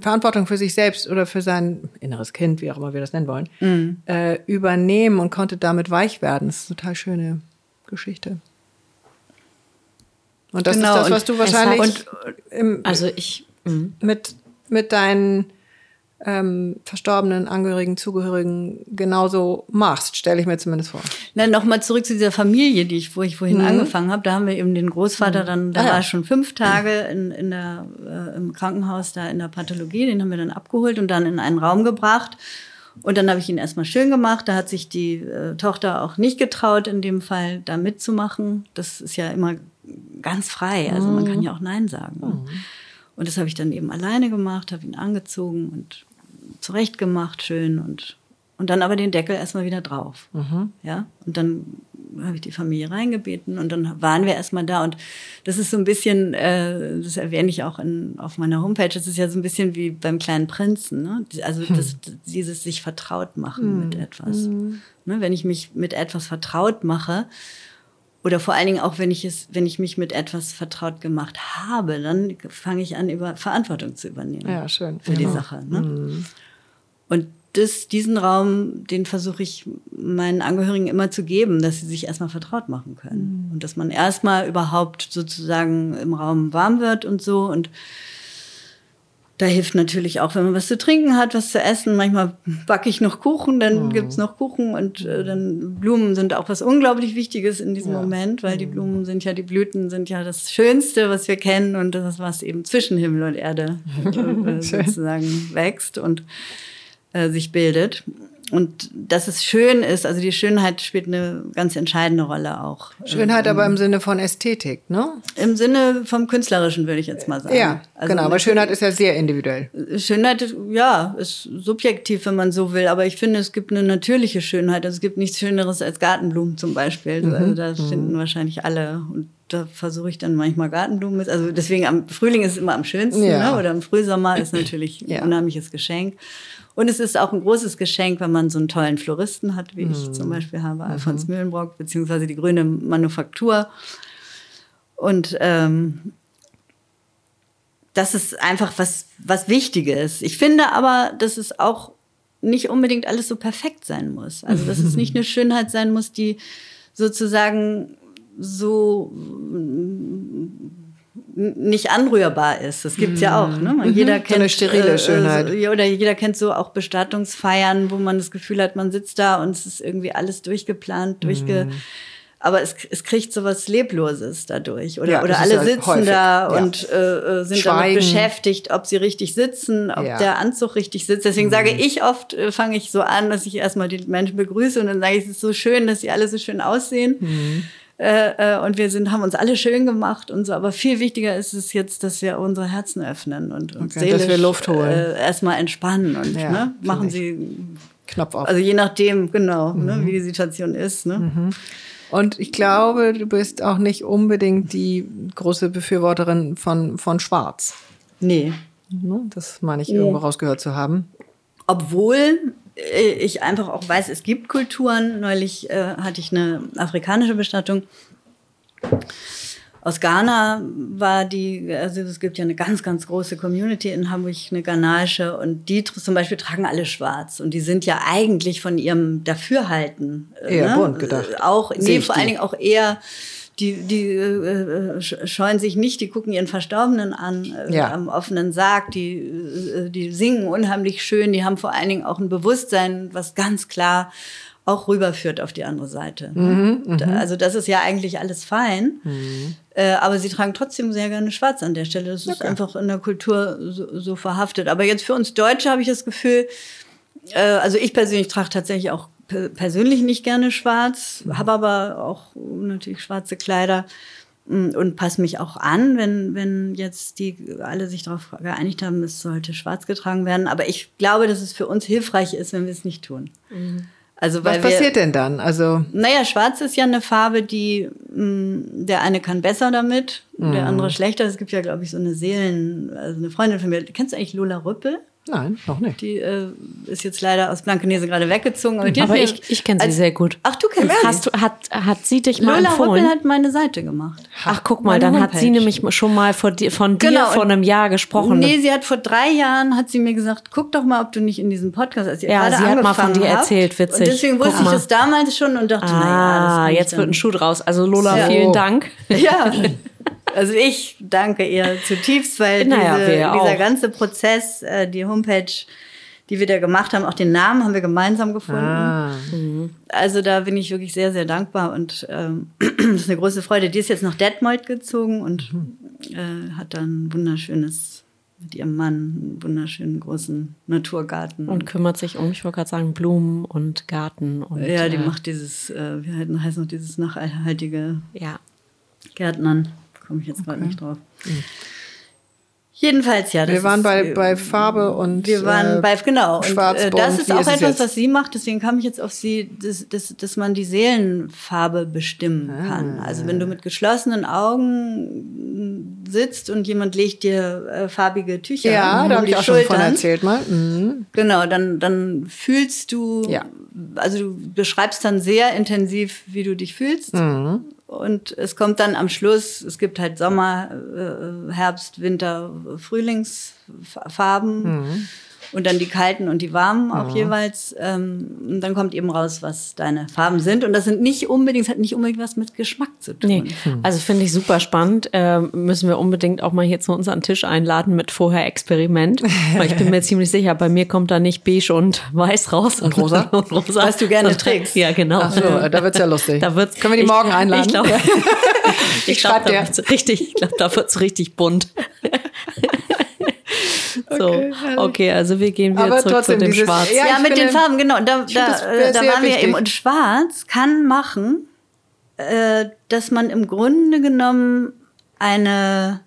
A: Verantwortung für sich selbst oder für sein inneres Kind, wie auch immer wir das nennen wollen,
C: Mhm.
A: äh, übernehmen und konnte damit weich werden. Das ist eine total schöne Geschichte. Und das
C: Genau,
A: ist das,
C: und
A: was du wahrscheinlich
C: hat-
A: im,
B: Also ich, mh.
A: mit, mit deinen ähm, verstorbenen Angehörigen, Zugehörigen genauso machst, stelle ich mir zumindest vor.
C: Na, nochmal zurück zu dieser Familie, die ich, wo ich vorhin angefangen habe. Da haben wir eben den Großvater dann, da
A: Ah, ja.
C: war er schon fünf Tage in, in der, äh, im Krankenhaus, da in der Pathologie, den haben wir dann abgeholt und dann in einen Raum gebracht. Und dann habe ich ihn erstmal schön gemacht. Da hat sich die äh, Tochter auch nicht getraut, in dem Fall da mitzumachen. Das ist ja immer ganz frei. Also man kann ja auch Nein sagen. Mhm. Und das habe ich dann eben alleine gemacht, habe ihn angezogen und zurechtgemacht, schön und und dann aber den Deckel erstmal wieder drauf. Mhm. Ja, und dann habe ich die Familie reingebeten und dann waren wir erstmal da. Und das ist so ein bisschen, äh, das erwähne ich auch in, auf meiner Homepage, das ist ja so ein bisschen wie beim kleinen Prinzen. Ne? Also hm. das, dieses sich vertraut machen hm. mit etwas. Hm. Ne? Wenn ich mich mit etwas vertraut mache, oder vor allen Dingen auch, wenn ich es, wenn ich mich mit etwas vertraut gemacht habe, dann fange ich an, über Verantwortung zu übernehmen.
A: Ja, schön.
C: Für genau. die Sache. Ne? Mhm. Und das, diesen Raum, den versuche ich meinen Angehörigen immer zu geben, dass sie sich erstmal vertraut machen können. Mhm. Und dass man erstmal überhaupt sozusagen im Raum warm wird und so. Und da hilft natürlich auch, wenn man was zu trinken hat, was zu essen. Manchmal backe ich noch Kuchen, dann mhm. gibt's noch Kuchen und äh, dann Blumen sind auch was unglaublich Wichtiges in diesem ja. Moment, weil mhm. die Blumen sind ja, die Blüten sind ja das Schönste, was wir kennen und das ist was eben zwischen Himmel und Erde äh, sozusagen wächst. Und äh, sich bildet. Und dass es schön ist, also die Schönheit spielt eine ganz entscheidende Rolle auch.
A: Schönheit ähm, aber im Sinne von Ästhetik, ne?
C: Im Sinne vom Künstlerischen, würde ich jetzt mal sagen.
A: Ja, also genau, aber Schönheit ist ja sehr individuell.
C: Schönheit, ja, ist subjektiv, wenn man so will, aber ich finde, es gibt eine natürliche Schönheit. Also es gibt nichts Schöneres als Gartenblumen zum Beispiel. Mhm. Also da finden mhm. wahrscheinlich alle. Und da versuche ich dann manchmal Gartenblumen mit. Also deswegen am Frühling ist es immer am schönsten, ja. ne? oder im Frühsommer ist natürlich ein unheimliches Geschenk. Und es ist auch ein großes Geschenk, wenn man so einen tollen Floristen hat, wie mhm. ich zum Beispiel habe, mhm. Alfons Mühlenbrock, beziehungsweise die Grüne Manufaktur. Und ähm, das ist einfach was, was Wichtiges. Ich finde aber, dass es auch nicht unbedingt alles so perfekt sein muss. Also, dass es nicht eine Schönheit sein muss, die sozusagen so nicht anrührbar ist. Das gibt's ja auch. Ne? Man, mhm. Jeder kennt
A: so eine sterile äh, Schönheit.
C: Äh, oder jeder kennt so auch Bestattungsfeiern, wo man das Gefühl hat, man sitzt da und es ist irgendwie alles durchgeplant, durchge. Mhm. Aber es, es kriegt so was Lebloses dadurch. Oder, ja, oder alle halt sitzen häufig. da ja. und äh, äh, sind Schweigen. damit beschäftigt, ob sie richtig sitzen, ob ja. der Anzug richtig sitzt. Deswegen mhm. sage ich oft, äh, fange ich so an, dass ich erstmal die Menschen begrüße und dann sage ich, es ist so schön, dass sie alle so schön aussehen. Äh, äh, und wir sind, haben uns alle schön gemacht und so. Aber viel wichtiger ist es jetzt, dass wir unsere Herzen öffnen und uns okay, seelisch, dass wir Luft holen. Äh, erstmal entspannen und ja, ne, machen Sie
A: Knopf auf.
C: Also je nachdem, genau, ne, mhm. ne, wie die Situation ist. Ne? Mhm.
A: Und ich glaube, du bist auch nicht unbedingt die große Befürworterin von, von Schwarz.
C: Nee.
A: Ne, das meine ich nee. irgendwo rausgehört zu haben.
C: Obwohl ich einfach auch weiß, es gibt Kulturen. Neulich äh, hatte ich eine afrikanische Bestattung. Aus Ghana war die, also es gibt ja eine ganz, ganz große Community in Hamburg, eine ghanaische, und die zum Beispiel tragen alle schwarz. Und die sind ja eigentlich von ihrem Dafürhalten.
A: Äh, eher ne? bunt gedacht.
C: Auch, nee, vor allen Dingen auch eher die, die äh, scheuen sich nicht, die gucken ihren Verstorbenen an äh, ja. am offenen Sarg, die, äh, die singen unheimlich schön, die haben vor allen Dingen auch ein Bewusstsein, was ganz klar auch rüberführt auf die andere Seite. Mhm, mhm. also das ist ja eigentlich alles fein, mhm. äh, aber sie tragen trotzdem sehr gerne Schwarz an der Stelle. Das ist einfach in der Kultur so, so verhaftet. Aber jetzt für uns Deutsche habe ich das Gefühl, äh, also ich persönlich trage tatsächlich auch persönlich nicht gerne schwarz, mhm. habe aber auch natürlich schwarze Kleider mm, und passe mich auch an, wenn, wenn jetzt die alle sich darauf geeinigt haben, es sollte schwarz getragen werden. Aber ich glaube, dass es für uns hilfreich ist, wenn wir es nicht tun.
A: Mhm. Also, Was passiert wir, denn dann? Also
C: naja, Schwarz ist ja eine Farbe, die mh, mm, der eine kann besser damit, mhm. der andere schlechter. Es gibt ja, glaube ich, so eine Seelen, also eine Freundin von mir. Kennst du eigentlich Lola Rüppel?
A: Nein, noch nicht.
C: Die äh, ist jetzt leider aus Blankenese gerade weggezogen.
B: Aber, aber ich, ich kenne sie sehr gut.
C: Ach, du kennst
B: sie? Hast du, hat, hat sie dich mal Lola empfohlen?
C: Lola hat meine Seite gemacht.
B: Ach, guck mal, dann Homepage. hat sie nämlich schon mal von dir, von dir genau. vor einem Jahr gesprochen.
C: Nee, sie hat vor drei Jahren, hat sie mir gesagt, guck doch mal, ob du nicht in diesem Podcast, als ihr
B: ja, gerade sie hat mal von dir erzählt, witzig.
C: Und deswegen guck wusste mal. ich das damals schon und dachte, ah,
B: naja, jetzt wird ein Schuh draus. Also Lola, ja. vielen Dank.
C: Ja. Also ich danke ihr zutiefst, weil naja, diese, dieser ganze Prozess, äh, die Homepage die wir da gemacht haben. Auch den Namen haben wir gemeinsam gefunden. Ah. Mhm. Also da bin ich wirklich sehr, sehr dankbar und ähm, das ist eine große Freude. Die ist jetzt nach Detmold gezogen und mhm. äh, hat dann ein wunderschönes mit ihrem Mann einen wunderschönen großen Naturgarten.
B: Und kümmert sich um, ich wollte gerade sagen, Blumen und Garten. Und,
C: ja, die
B: äh,
C: macht dieses, äh, wie heißt heißt noch dieses nachhaltige
B: Ja,
C: Gärtnern. Komme ich jetzt gerade nicht drauf. Jedenfalls, ja. Das
A: Wir waren
C: ist,
A: bei,
C: äh,
A: bei Farbe und
C: Wir waren
A: äh,
C: bei, genau. Und,
A: Schwarz,
C: äh, das ist
A: Wie
C: auch
A: ist
C: etwas,
A: jetzt?
C: was sie macht. Deswegen kam ich jetzt auf sie, dass, dass, dass man die Seelenfarbe bestimmen
A: Ah.
C: kann. Also wenn du mit geschlossenen Augen sitzt und jemand legt dir äh, farbige Tücher
A: Ja,
C: um
A: da habe
C: die
A: ich auch schon von
C: Schultern,
A: erzählt mal. Mhm.
C: Genau, dann, dann fühlst du,
A: Ja.
C: also du beschreibst dann sehr intensiv, wie du dich fühlst.
A: Mhm.
C: Und es kommt dann am Schluss, es gibt halt Sommer, äh, Herbst, Winter, Frühlingsfarben
A: Mhm.
C: Und dann die kalten und die warmen auch jeweils. Ähm, und dann kommt eben raus, was deine Farben sind. Und das sind nicht unbedingt, das hat nicht unbedingt was mit Geschmack zu tun.
B: Nee, also finde ich super spannend. Ähm, müssen wir unbedingt auch mal hier zu uns an den Tisch einladen mit vorher Experiment. Weil ich bin mir ziemlich sicher, bei mir kommt da nicht beige und weiß raus. Und
A: rosa?
B: und rosa.
C: Was du gerne trägst.
B: Ja, genau.
A: Ach so, da wird's ja lustig.
B: Da wird's,
A: Können wir die
B: ich-
A: morgen einladen?
B: Ich glaube, ich glaub,
A: schreib
B: da
A: dir.
B: wird's richtig, ich glaube, da wird's richtig bunt. So,
A: Okay,
B: okay, also wir gehen wieder
A: Aber
B: zurück
A: trotzdem
B: zu dem
A: dieses-
B: Schwarz.
A: Ja,
C: Ja, mit den Farben, genau. Da, da, da
A: sehr
C: waren wir
A: wichtig.
C: eben. Und Schwarz kann machen, äh, dass man im Grunde genommen eine,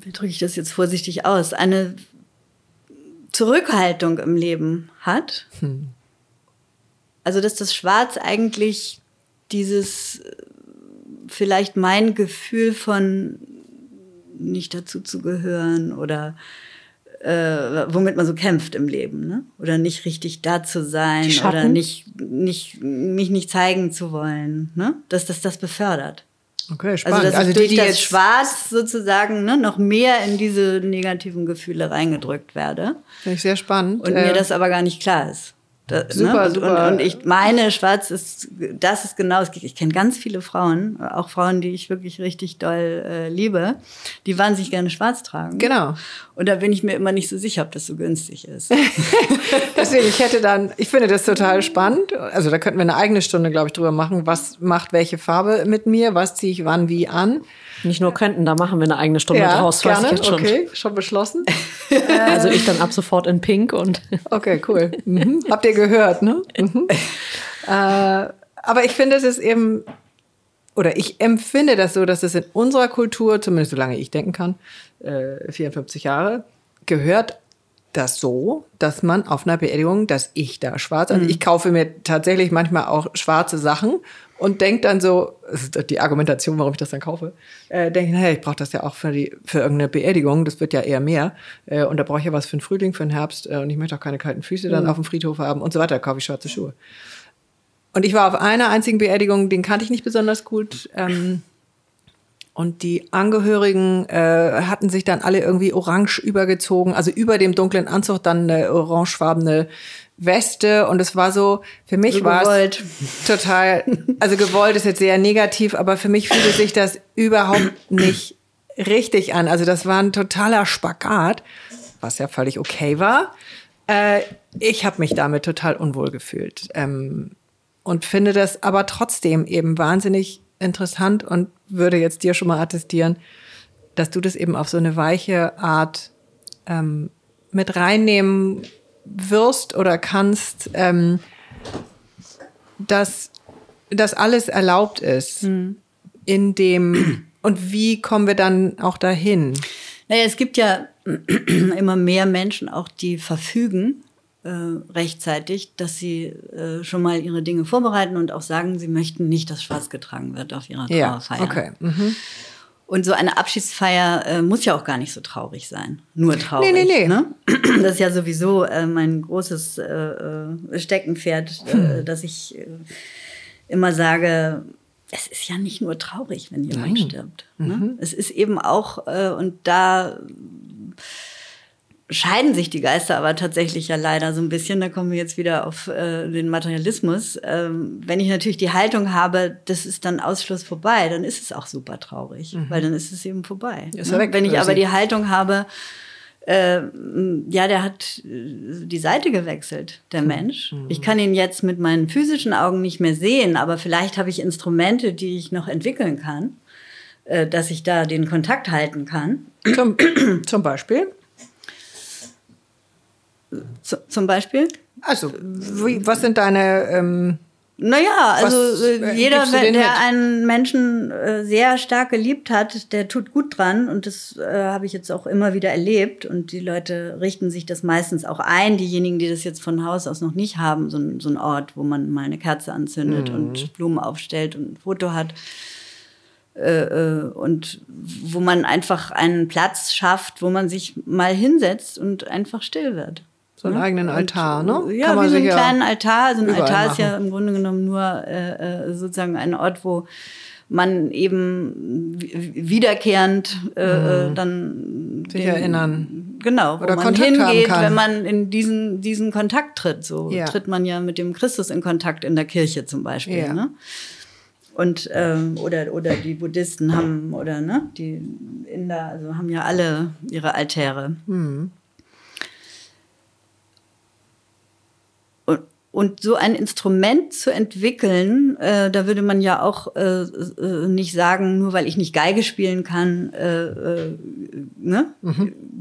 C: wie drücke ich das jetzt vorsichtig aus, eine Zurückhaltung im Leben hat. Also, dass das Schwarz eigentlich dieses, äh, vielleicht mein Gefühl von nicht dazu zu gehören oder äh, womit man so kämpft im Leben, ne? Oder nicht richtig da zu sein oder nicht, nicht, mich nicht zeigen zu wollen, ne? Dass das das befördert.
A: Okay,
C: Also,
A: spannend.
C: dass
A: Also,
C: ich
A: die,
C: durch
A: die
C: das Schwarz sozusagen ne, noch mehr in diese negativen Gefühle reingedrückt werde
A: finde ich sehr spannend.
C: und
A: Äh,
C: mir das aber gar nicht klar ist. Da,
A: Super,
C: ne? und,
A: super.
C: Und, und ich meine, Schwarz ist, das ist genau, ich kenne ganz viele Frauen, auch Frauen, die ich wirklich richtig doll äh, liebe, die wahnsinnig gerne Schwarz tragen.
A: Genau.
C: Und da bin ich mir immer nicht so sicher, ob das so günstig ist.
A: Deswegen, ich hätte dann, ich finde das total spannend. Also da könnten wir eine eigene Stunde, glaube ich, drüber machen. Was macht welche Farbe mit mir? Was ziehe ich wann wie an?
B: Nicht nur könnten, da machen wir eine eigene Stunde draus. weiß ich
A: gerne.
B: jetzt schon.
A: Okay, schon beschlossen.
B: Also ich dann ab sofort in Pink und
A: Okay, cool. Mhm. Habt ihr gehört, ne? Mhm. äh, aber ich finde, es ist eben, oder ich empfinde das so, dass es in unserer Kultur, zumindest solange ich denken kann, äh, 54 Jahre, gehört das so, dass man auf einer Beerdigung, dass ich da schwarz, also ich kaufe mir tatsächlich manchmal auch schwarze Sachen und denke dann so, das ist die Argumentation, warum ich das dann kaufe, äh, denke, naja, ich brauche das ja auch für, die, für irgendeine Beerdigung, das wird ja eher mehr äh, und da brauche ich ja was für den Frühling, für den Herbst äh, und ich möchte auch keine kalten Füße dann auf dem Friedhof haben und so weiter, da kaufe ich schwarze Schuhe. Und ich war auf einer einzigen Beerdigung, den kannte ich nicht besonders gut. Ähm, und die Angehörigen äh, hatten sich dann alle irgendwie orange übergezogen, also über dem dunklen Anzug dann eine orangefarbene Weste. Und es war so, für mich
C: So
A: war es total, also gewollt ist jetzt sehr negativ, aber für mich fühlte sich das überhaupt nicht richtig an. Also das war ein totaler Spagat, was ja völlig okay war. Äh, ich habe mich damit total unwohl gefühlt. Ähm, und finde das aber trotzdem eben wahnsinnig interessant und würde jetzt dir schon mal attestieren, dass du das eben auf so eine weiche Art ähm, mit reinnehmen wirst oder kannst, ähm, dass das alles erlaubt ist in dem und wie kommen wir dann auch dahin?
C: Naja, es gibt ja immer mehr Menschen auch, die verfügen äh, rechtzeitig, dass sie äh, schon mal ihre Dinge vorbereiten und auch sagen, sie möchten nicht, dass schwarz getragen wird auf ihrer
A: Ja,
C: Trauerfeier.
A: okay. Mhm.
C: Und so eine Abschiedsfeier äh, muss ja auch gar nicht so traurig sein. Nur traurig.
A: Nee, nee, nee.
C: Ne? Das ist ja sowieso äh, mein großes äh, äh, Steckenpferd,
A: Hm.
C: äh, dass ich äh, immer sage, es ist ja nicht nur traurig, wenn jemand
A: Nein.
C: stirbt. Ne?
A: Mhm.
C: Es ist eben auch, äh, und da scheiden sich die Geister aber tatsächlich ja leider so ein bisschen. Da kommen wir jetzt wieder auf äh, den Materialismus. Ähm, wenn ich natürlich die Haltung habe, das ist dann Ausschluss vorbei, dann ist es auch super traurig, weil dann ist es eben vorbei.
A: Ist
C: ne? Wenn ich aber die Haltung habe, äh, ja, der hat äh, die Seite gewechselt, der Mensch. Ich kann ihn jetzt mit meinen physischen Augen nicht mehr sehen, aber vielleicht habe ich Instrumente, die ich noch entwickeln kann äh, dass ich da den Kontakt halten kann.
A: Zum, zum Beispiel?
C: Z zum Beispiel?
A: Also, wie, was sind deine ähm,
C: Naja, also
A: Was,
C: äh,
A: äh,
C: jeder, der einen Menschen äh, sehr stark geliebt hat, der tut gut dran und das äh, habe ich jetzt auch immer wieder erlebt und die Leute richten sich das meistens auch ein, diejenigen, die das jetzt von Haus aus noch nicht haben, so ein, so ein Ort, wo man mal eine Kerze anzündet
A: Mhm.
C: und Blumen aufstellt und ein Foto hat und wo man einfach einen Platz schafft, wo man sich mal hinsetzt und einfach still wird.
A: So einen eigenen Altar, ne?
C: Ja,
A: Kann
C: wie so einen kleinen Altar. Also ein Altar ist ja im Grunde genommen nur äh, äh, sozusagen ein Ort, wo man eben wi- wiederkehrend äh, äh, dann
A: Mhm. Sich erinnern.
C: Genau, wo
A: Oder
C: man
A: Kontakt
C: hingeht, wenn man in diesen, diesen Kontakt tritt. So
A: Ja.
C: tritt man ja mit dem Christus in Kontakt in der Kirche zum Beispiel.
A: Ja.
C: Ne? Und ähm, oder oder die Buddhisten haben oder ne die Inder also haben ja alle ihre Altäre.
A: Mhm.
C: Und, so ein Instrument zu entwickeln, äh, da würde man ja auch äh, äh, nicht sagen, nur weil ich nicht Geige spielen kann, äh, äh, ne?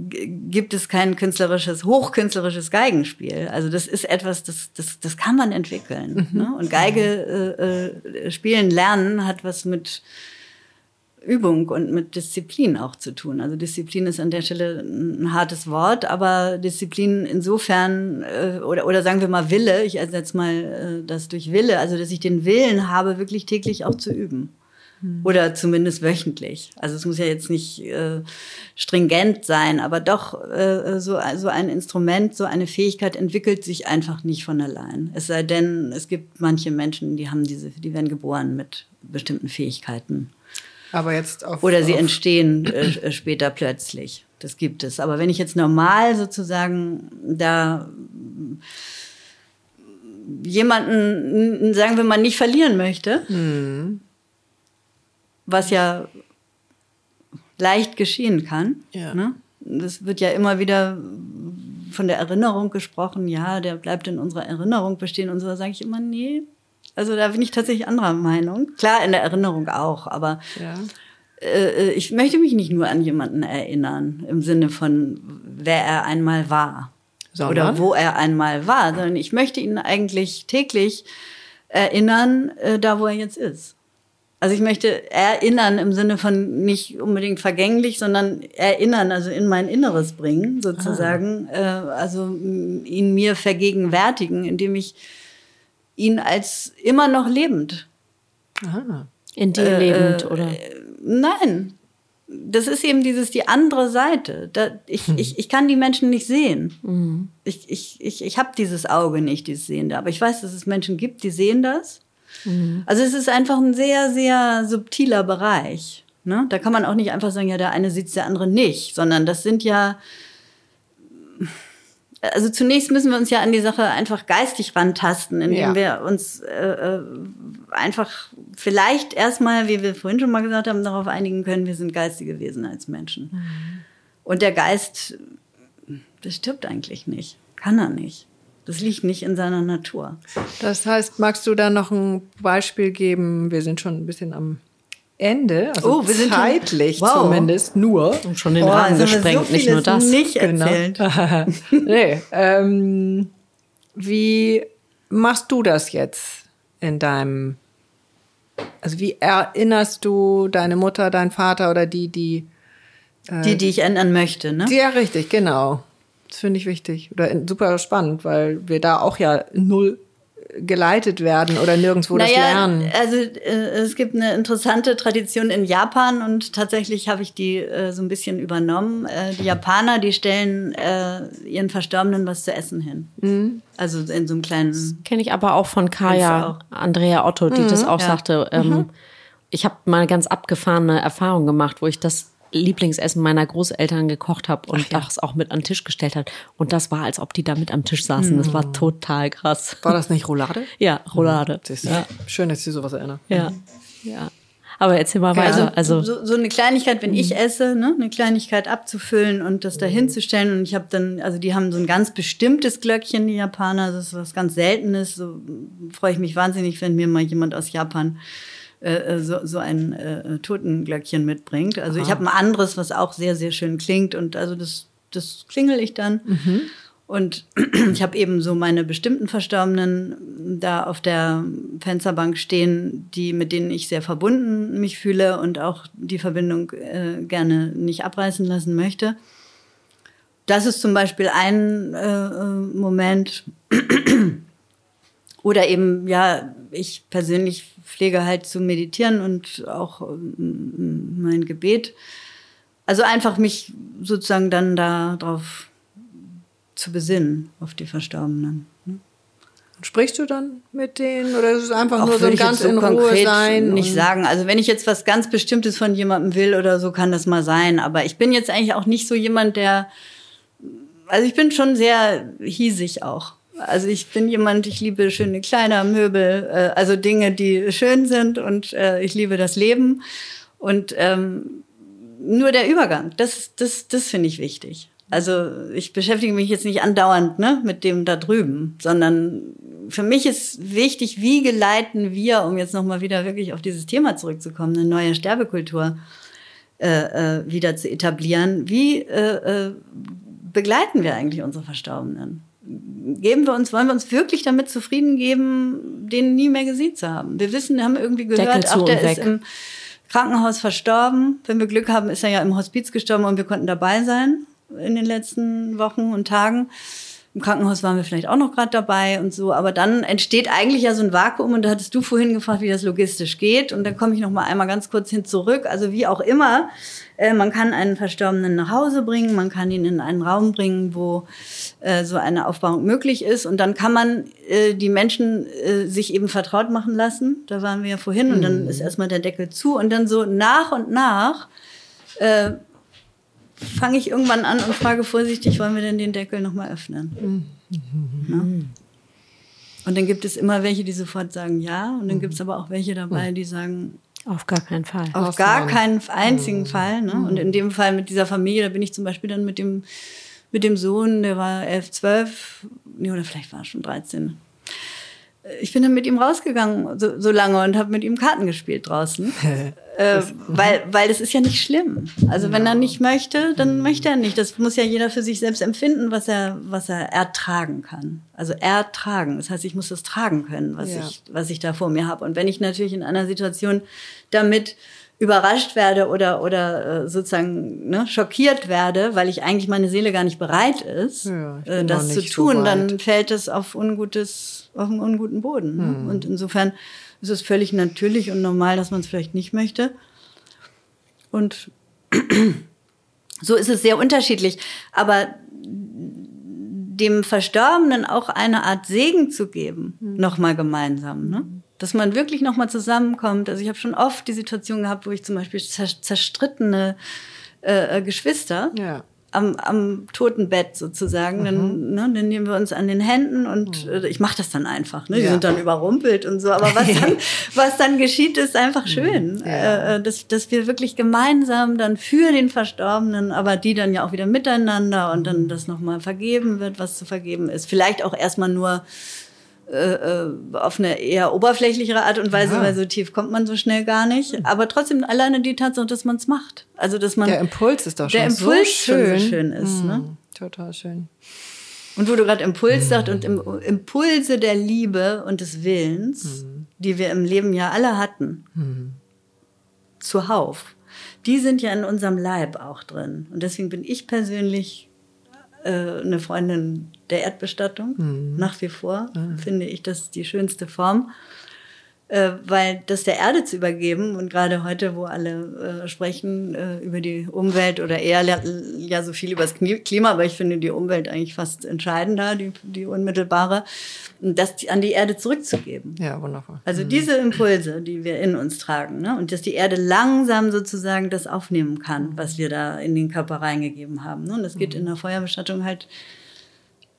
C: G- gibt es kein künstlerisches, hochkünstlerisches Geigenspiel. Also das ist etwas, das, das, das kann man entwickeln. Ne? Und Geige äh, spielen lernen hat was mit Übung und mit Disziplin auch zu tun. Also Disziplin ist an der Stelle ein hartes Wort, aber Disziplin insofern, äh, oder, oder sagen wir mal Wille, ich ersetze mal äh, das durch Wille, also dass ich den Willen habe, wirklich täglich auch zu üben. Oder zumindest wöchentlich. Also es muss ja jetzt nicht äh, stringent sein, aber doch äh, so, so ein Instrument, so eine Fähigkeit entwickelt sich einfach nicht von allein. Es sei denn, es gibt manche Menschen, die haben diese, die werden geboren mit bestimmten Fähigkeiten.
A: Aber jetzt auf.
C: Oder sie
A: auf,
C: entstehen äh, später plötzlich. Das gibt es. Aber wenn ich jetzt normal sozusagen da jemanden, sagen wir mal, nicht verlieren möchte,
A: Mhm.
C: was ja leicht geschehen kann.
A: Ja.
C: Ne? Das wird ja immer wieder von der Erinnerung gesprochen, ja, der bleibt in unserer Erinnerung bestehen und so, da sage ich immer, nee. Also da bin ich tatsächlich anderer Meinung. Klar, in der Erinnerung auch, aber
A: Ja.
C: äh, ich möchte mich nicht nur an jemanden erinnern, im Sinne von, wer er einmal war.
A: Sondern?
C: Oder wo er einmal war, sondern ich möchte ihn eigentlich täglich erinnern, äh, da wo er jetzt ist. Also ich möchte erinnern im Sinne von nicht unbedingt vergänglich, sondern erinnern, also in mein Inneres bringen, sozusagen. Äh, also ihn mir vergegenwärtigen, indem ich ihn als immer noch lebend
A: Aha.
B: In dir lebend, oder?
C: Nein. Das ist eben dieses, die andere Seite. Da, ich, ich, ich kann die Menschen nicht sehen. Ich, ich, ich, ich habe dieses Auge nicht, dieses Sehende. Aber ich weiß, dass es Menschen gibt, die sehen das. Also es ist einfach ein sehr, sehr subtiler Bereich. Ne? Da kann man auch nicht einfach sagen, ja, der eine sieht der andere nicht, sondern das sind ja. Also zunächst müssen wir uns ja an die Sache einfach geistig rantasten, indem
A: Ja.
C: wir uns äh, äh, einfach vielleicht erstmal, wie wir vorhin schon mal gesagt haben, darauf einigen können, wir sind geistige Wesen als Menschen. Und der Geist, das stirbt eigentlich nicht. Kann er nicht. Das liegt nicht in seiner Natur.
A: Das heißt, magst du da noch ein Beispiel geben? Wir sind schon ein bisschen am Ende, also
C: Oh, wir sind schon-
A: zeitlich
C: Wow.
A: zumindest nur.
B: Und schon den
C: Boah,
B: Rahmen gesprengt, nicht nur das.
C: Nicht
A: Genau.
C: erzählt.
A: nee, ähm, wie machst du das jetzt in deinem, also wie erinnerst du deine Mutter, deinen Vater oder die, die,
C: Die, die ich ändern möchte, ne?
A: ja richtig, genau. Das finde ich wichtig oder super spannend, weil wir da auch ja null geleitet werden oder nirgendwo das lernen.
C: also äh, es gibt eine interessante Tradition in Japan und tatsächlich habe ich die äh, so ein bisschen übernommen. Äh, die Japaner, die stellen äh, ihren Verstorbenen was zu essen hin.
A: Mhm.
C: Also in so einem kleinen.
B: Kenne ich aber auch von Kaya,
C: auch?
B: Andrea Otto, die das auch
C: Ja.
B: sagte. Ähm, Ich habe mal eine ganz abgefahrene Erfahrung gemacht, wo ich das Lieblingsessen meiner Großeltern gekocht habe und das auch mit an den Tisch gestellt hat. Und das war, als ob die da mit am Tisch saßen. Das war total krass.
A: War das nicht Roulade?
B: Ja, Roulade.
A: Das ist Schön, dass Sie sowas erinnern.
B: Ja, ja. Aber erzähl mal weiter. Also,
C: so, so eine Kleinigkeit, wenn ich esse, ne, eine Kleinigkeit abzufüllen und das dahin zu stellen. Und ich habe dann, also die haben so ein ganz bestimmtes Glöckchen, die Japaner, das ist was ganz Seltenes. So freue ich mich wahnsinnig, wenn mir mal jemand aus Japan äh, so, so ein äh, Totenglöckchen mitbringt. Also ich
A: Aha.
C: habe ein anderes, was auch sehr, sehr schön klingt und also das, das klingel ich dann. Und ich habe eben so meine bestimmten Verstorbenen da auf der Fensterbank stehen, die mit denen ich sehr verbunden mich fühle und auch die Verbindung äh, gerne nicht abreißen lassen möchte. Das ist zum Beispiel ein äh, äh, Moment. Oder eben, ja, ich persönlich pflege halt zu meditieren und auch ähm, mein Gebet. Also einfach mich sozusagen dann darauf zu besinnen, auf die Verstorbenen.
A: Sprichst du dann mit denen oder ist es einfach
C: Auch
A: nur so ein ganz
C: so
A: in Ruhe sein?
C: nicht sagen. Also wenn ich jetzt was ganz Bestimmtes von jemandem will oder so, kann das mal sein. Aber ich bin jetzt eigentlich auch nicht so jemand, der, also ich bin schon sehr hiesig auch. Also ich bin jemand, ich liebe schöne Kleider, Möbel, äh, also Dinge, die schön sind und äh, ich liebe das Leben. Und ähm, nur der Übergang, das, das, das finde ich wichtig. Also ich beschäftige mich jetzt nicht andauernd ne, mit dem da drüben, sondern für mich ist wichtig, wie geleiten wir, um jetzt nochmal wieder wirklich auf dieses Thema zurückzukommen, eine neue Sterbekultur äh, äh, wieder zu etablieren. Wie äh, äh, begleiten wir eigentlich unsere Verstorbenen? Geben wir uns, wollen wir uns wirklich damit zufrieden geben, den nie mehr gesehen zu haben? Wir wissen, wir haben irgendwie gehört, ach, der ist im Krankenhaus verstorben. Wenn wir Glück haben, ist er ja im Hospiz gestorben und wir konnten dabei sein in den letzten Wochen und Tagen. Im Krankenhaus waren wir vielleicht auch noch gerade dabei und so, aber dann entsteht eigentlich ja so ein Vakuum und da hattest du vorhin gefragt, wie das logistisch geht und dann komme ich noch mal einmal ganz kurz hin zurück. Also wie auch immer, äh, man kann einen Verstorbenen nach Hause bringen, man kann ihn in einen Raum bringen, wo äh, so eine Aufbauung möglich ist und dann kann man äh, die Menschen äh, sich eben vertraut machen lassen. Da waren wir ja vorhin und dann ist erstmal der Deckel zu und dann so nach und nach äh, fange ich irgendwann an und frage vorsichtig, wollen wir denn den Deckel nochmal öffnen? Na? Und dann gibt es immer welche, die sofort sagen ja. Und dann gibt es aber auch welche dabei, die sagen
B: Auf gar keinen Fall.
C: auf gar keinen einzigen Fall. Ne? Und in dem Fall mit dieser Familie, da bin ich zum Beispiel dann mit dem, mit dem Sohn, der war elf, zwölf, nee, oder vielleicht war er schon 13. Ich bin dann mit ihm rausgegangen so, so lange und habe mit ihm Karten gespielt draußen. äh, weil, weil das ist ja nicht schlimm. Also wenn er nicht möchte, dann möchte er nicht. Das muss ja jeder für sich selbst empfinden, was er, was er ertragen kann. Also ertragen. Das heißt, ich muss das tragen können, was,
A: Ja.
C: ich, was ich da vor mir habe. Und wenn ich natürlich in einer Situation damit überrascht werde oder, oder äh, sozusagen ne, schockiert werde, weil ich eigentlich meine Seele gar nicht bereit ist,
A: Ja,
C: äh, das zu
A: so
C: tun,
A: weit.
C: dann fällt es auf ungutes, auf einen unguten Boden.
A: Hm.
C: Ne? Und insofern ist es völlig natürlich und normal, dass man es vielleicht nicht möchte. Und so ist es sehr unterschiedlich. Aber dem Verstorbenen auch eine Art Segen zu geben,
A: Hm.
C: nochmal gemeinsam. Ne? Dass man wirklich nochmal zusammenkommt. Also ich habe schon oft die Situation gehabt, wo ich zum Beispiel zer zerstrittene äh, äh, Geschwister
A: Ja.
C: am, am Totenbett sozusagen. Dann, ne, dann nehmen wir uns an den Händen und äh, ich mache das dann einfach. Ne? Die
A: Ja.
C: sind dann überrumpelt und so. Aber was dann, was dann geschieht, ist einfach schön.
A: Ja.
C: Äh, dass, dass wir wirklich gemeinsam dann für den Verstorbenen, aber die dann ja auch wieder miteinander und dann das nochmal vergeben wird, was zu vergeben ist. Vielleicht auch erstmal nur äh, äh, auf eine eher oberflächlichere Art und Weise,
A: Ja.
C: weil so tief kommt man so schnell gar nicht. Aber trotzdem alleine die Tatsache, dass man es macht. Also dass man
A: Der Impuls ist doch schon
C: der
A: so
C: Impuls schon
A: schön.
C: so schön ist. Ne?
A: Mm, Total schön.
C: Und wo du gerade Impuls sagst und im, Impulse der Liebe und des Willens, die wir im Leben ja alle hatten, zuhauf, die sind ja in unserem Leib auch drin. Und deswegen bin ich persönlich äh, eine Freundin der Erdbestattung. Nach wie vor finde ich das die schönste Form. Äh, weil das der Erde zu übergeben und gerade heute, wo alle äh, sprechen äh, über die Umwelt oder eher ja, so viel über das Klima, aber ich finde die Umwelt eigentlich fast entscheidender, die, die unmittelbare, das an die Erde zurückzugeben.
A: Ja, wundervoll.
C: Also diese Impulse, die wir in uns tragen, ne? und dass die Erde langsam sozusagen das aufnehmen kann, was wir da in den Körper reingegeben haben. Ne? Und das geht in der Feuerbestattung halt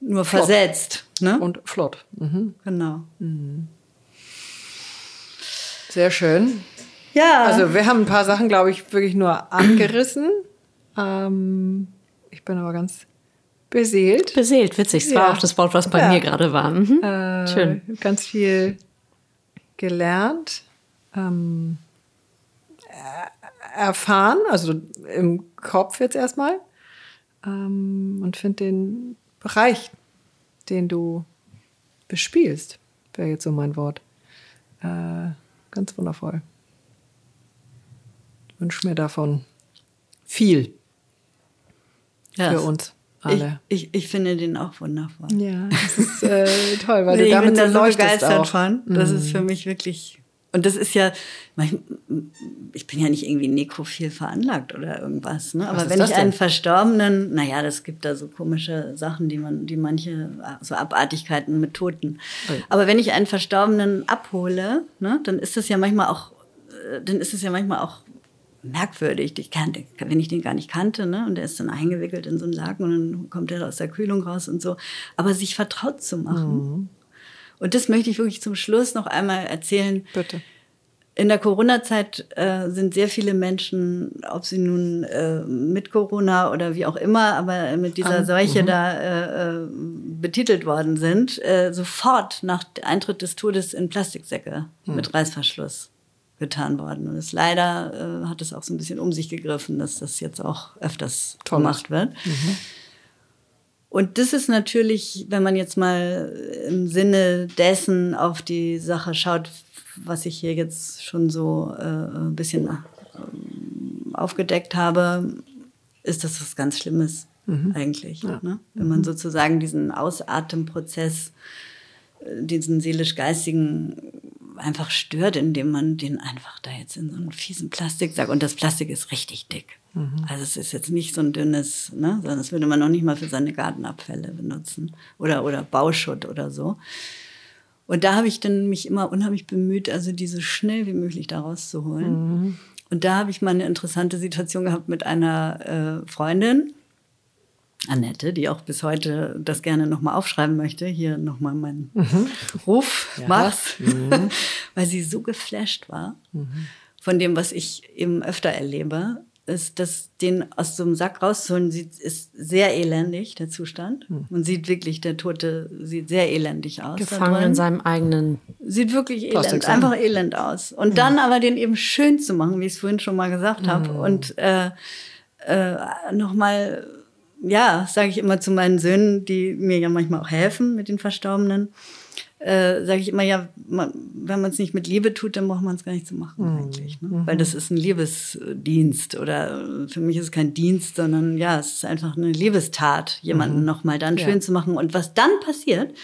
C: nur
A: Flott.
C: versetzt. Ne?
A: Und flott. Mhm.
C: genau.
A: Sehr schön.
C: Ja.
A: Also wir haben ein paar Sachen, glaube ich, wirklich nur angerissen. Ähm, ich bin aber ganz beseelt.
B: Beseelt, witzig. Das war
A: Ja.
B: auch das Wort, was bei
A: Ja.
B: mir gerade war. Mhm.
A: Äh,
B: Schön.
A: Ganz viel gelernt. ähm, erfahren, also im Kopf jetzt erstmal. Ähm, und finde den Bereich, den du bespielst, wäre jetzt so mein Wort, äh, ganz wundervoll. Ich wünsche mir davon viel
C: Ja,
A: für uns alle.
C: Ich, ich, ich finde den auch wundervoll.
A: Ja, das ist äh, toll, weil
C: Nee,
A: du
C: ich
A: damit
C: bin
A: so
C: da so begeistert
A: auch.
C: von. Das ist für mich wirklich. Und das ist ja, ich bin ja nicht irgendwie nekrophil veranlagt oder irgendwas. Ne? Aber wenn ich einen? Verstorbenen, naja, das gibt da so komische Sachen, die man, die manche, so Abartigkeiten mit Toten. Aber wenn ich einen Verstorbenen abhole, ne, dann ist das ja manchmal auch, äh, dann ist es ja manchmal auch merkwürdig. Ich kannte, wenn ich den gar nicht kannte, ne? Und der ist dann eingewickelt in so einen Laken und dann kommt er aus der Kühlung raus und so. Aber sich vertraut zu machen. Und das möchte ich wirklich zum Schluss noch einmal erzählen.
A: Bitte.
C: In der Corona-Zeit äh, sind sehr viele Menschen, ob sie nun äh, mit Corona oder wie auch immer, aber mit dieser Seuche da äh, äh, betitelt worden sind, äh, sofort nach Eintritt des Todes in Plastiksäcke mit Reißverschluss getan worden. Und es leider äh, hat es auch so ein bisschen um sich gegriffen, dass das jetzt auch öfters
A: Tolles.
C: gemacht wird. Und das ist natürlich, wenn man jetzt mal im Sinne dessen auf die Sache schaut, was ich hier jetzt schon so äh, ein bisschen ähm, aufgedeckt habe, ist das was ganz Schlimmes eigentlich. Ne? Wenn man sozusagen diesen Ausatmenprozess, äh, diesen seelisch-geistigen einfach stört, indem man den einfach da jetzt in so einen fiesen Plastiksack und das Plastik ist richtig dick. Also es ist jetzt nicht so ein dünnes, ne, sondern das würde man noch nicht mal für seine Gartenabfälle benutzen oder oder Bauschutt oder so. Und da habe ich dann mich immer unheimlich bemüht, also diese so schnell wie möglich da rauszuholen. Und da habe ich mal eine interessante Situation gehabt mit einer äh, Freundin, Annette, die auch bis heute das gerne nochmal aufschreiben möchte. Hier nochmal mein Ruf, mach's. Weil sie so geflasht war von dem, was ich eben öfter erlebe, ist, dass den aus so einem Sack rauszuholen, sieht, ist sehr elendig, der Zustand. Man sieht wirklich, der Tote sieht sehr elendig aus.
B: Gefangen in seinem eigenen.
C: Sieht wirklich elend, einfach elend aus. Und dann aber den eben schön zu machen, wie ich es vorhin schon mal gesagt habe. Und äh, äh, nochmal, ja, sage ich immer zu meinen Söhnen, die mir ja manchmal auch helfen mit den Verstorbenen, äh, sage ich immer, ja, man, wenn man es nicht mit Liebe tut, dann braucht man es gar nicht zu machen eigentlich. Ne? Weil das ist ein Liebesdienst oder für mich ist es kein Dienst, sondern ja, es ist einfach eine Liebestat, jemanden noch mal dann schön zu machen. Und was dann passiert,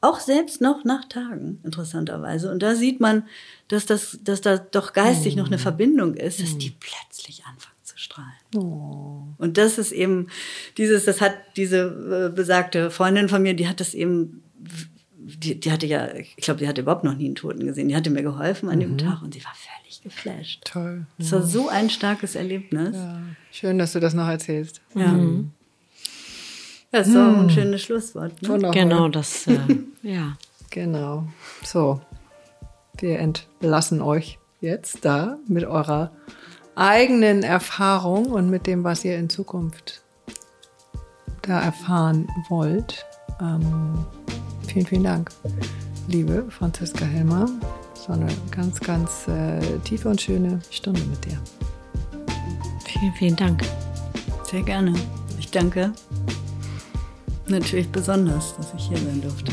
C: auch selbst noch nach Tagen, interessanterweise. Und da sieht man, dass, das, dass da doch geistig noch eine Verbindung ist, dass die plötzlich anfangen zu strahlen. Und das ist eben dieses, das hat diese äh, besagte Freundin von mir, die hat das eben, die, die hatte ja, ich glaube, die hatte überhaupt noch nie einen Toten gesehen. Die hatte mir geholfen an dem Tag und sie war völlig geflasht.
A: Toll.
C: Das war so ein starkes Erlebnis.
A: Ja, schön, dass du das noch erzählst.
C: Ja. Das ist auch ein schönes Schlusswort. Ne?
A: Wundervoll.
B: Genau, das, äh, ja.
A: Genau. So, wir entlassen euch jetzt da mit eurer eigenen Erfahrung und mit dem, was ihr in Zukunft da erfahren wollt. Ähm, vielen, vielen Dank, liebe Franziska Helmer. So eine ganz, ganz äh, tiefe und schöne Stunde mit dir.
B: Vielen, vielen Dank.
C: Sehr gerne. Ich danke natürlich besonders, dass ich hier sein durfte.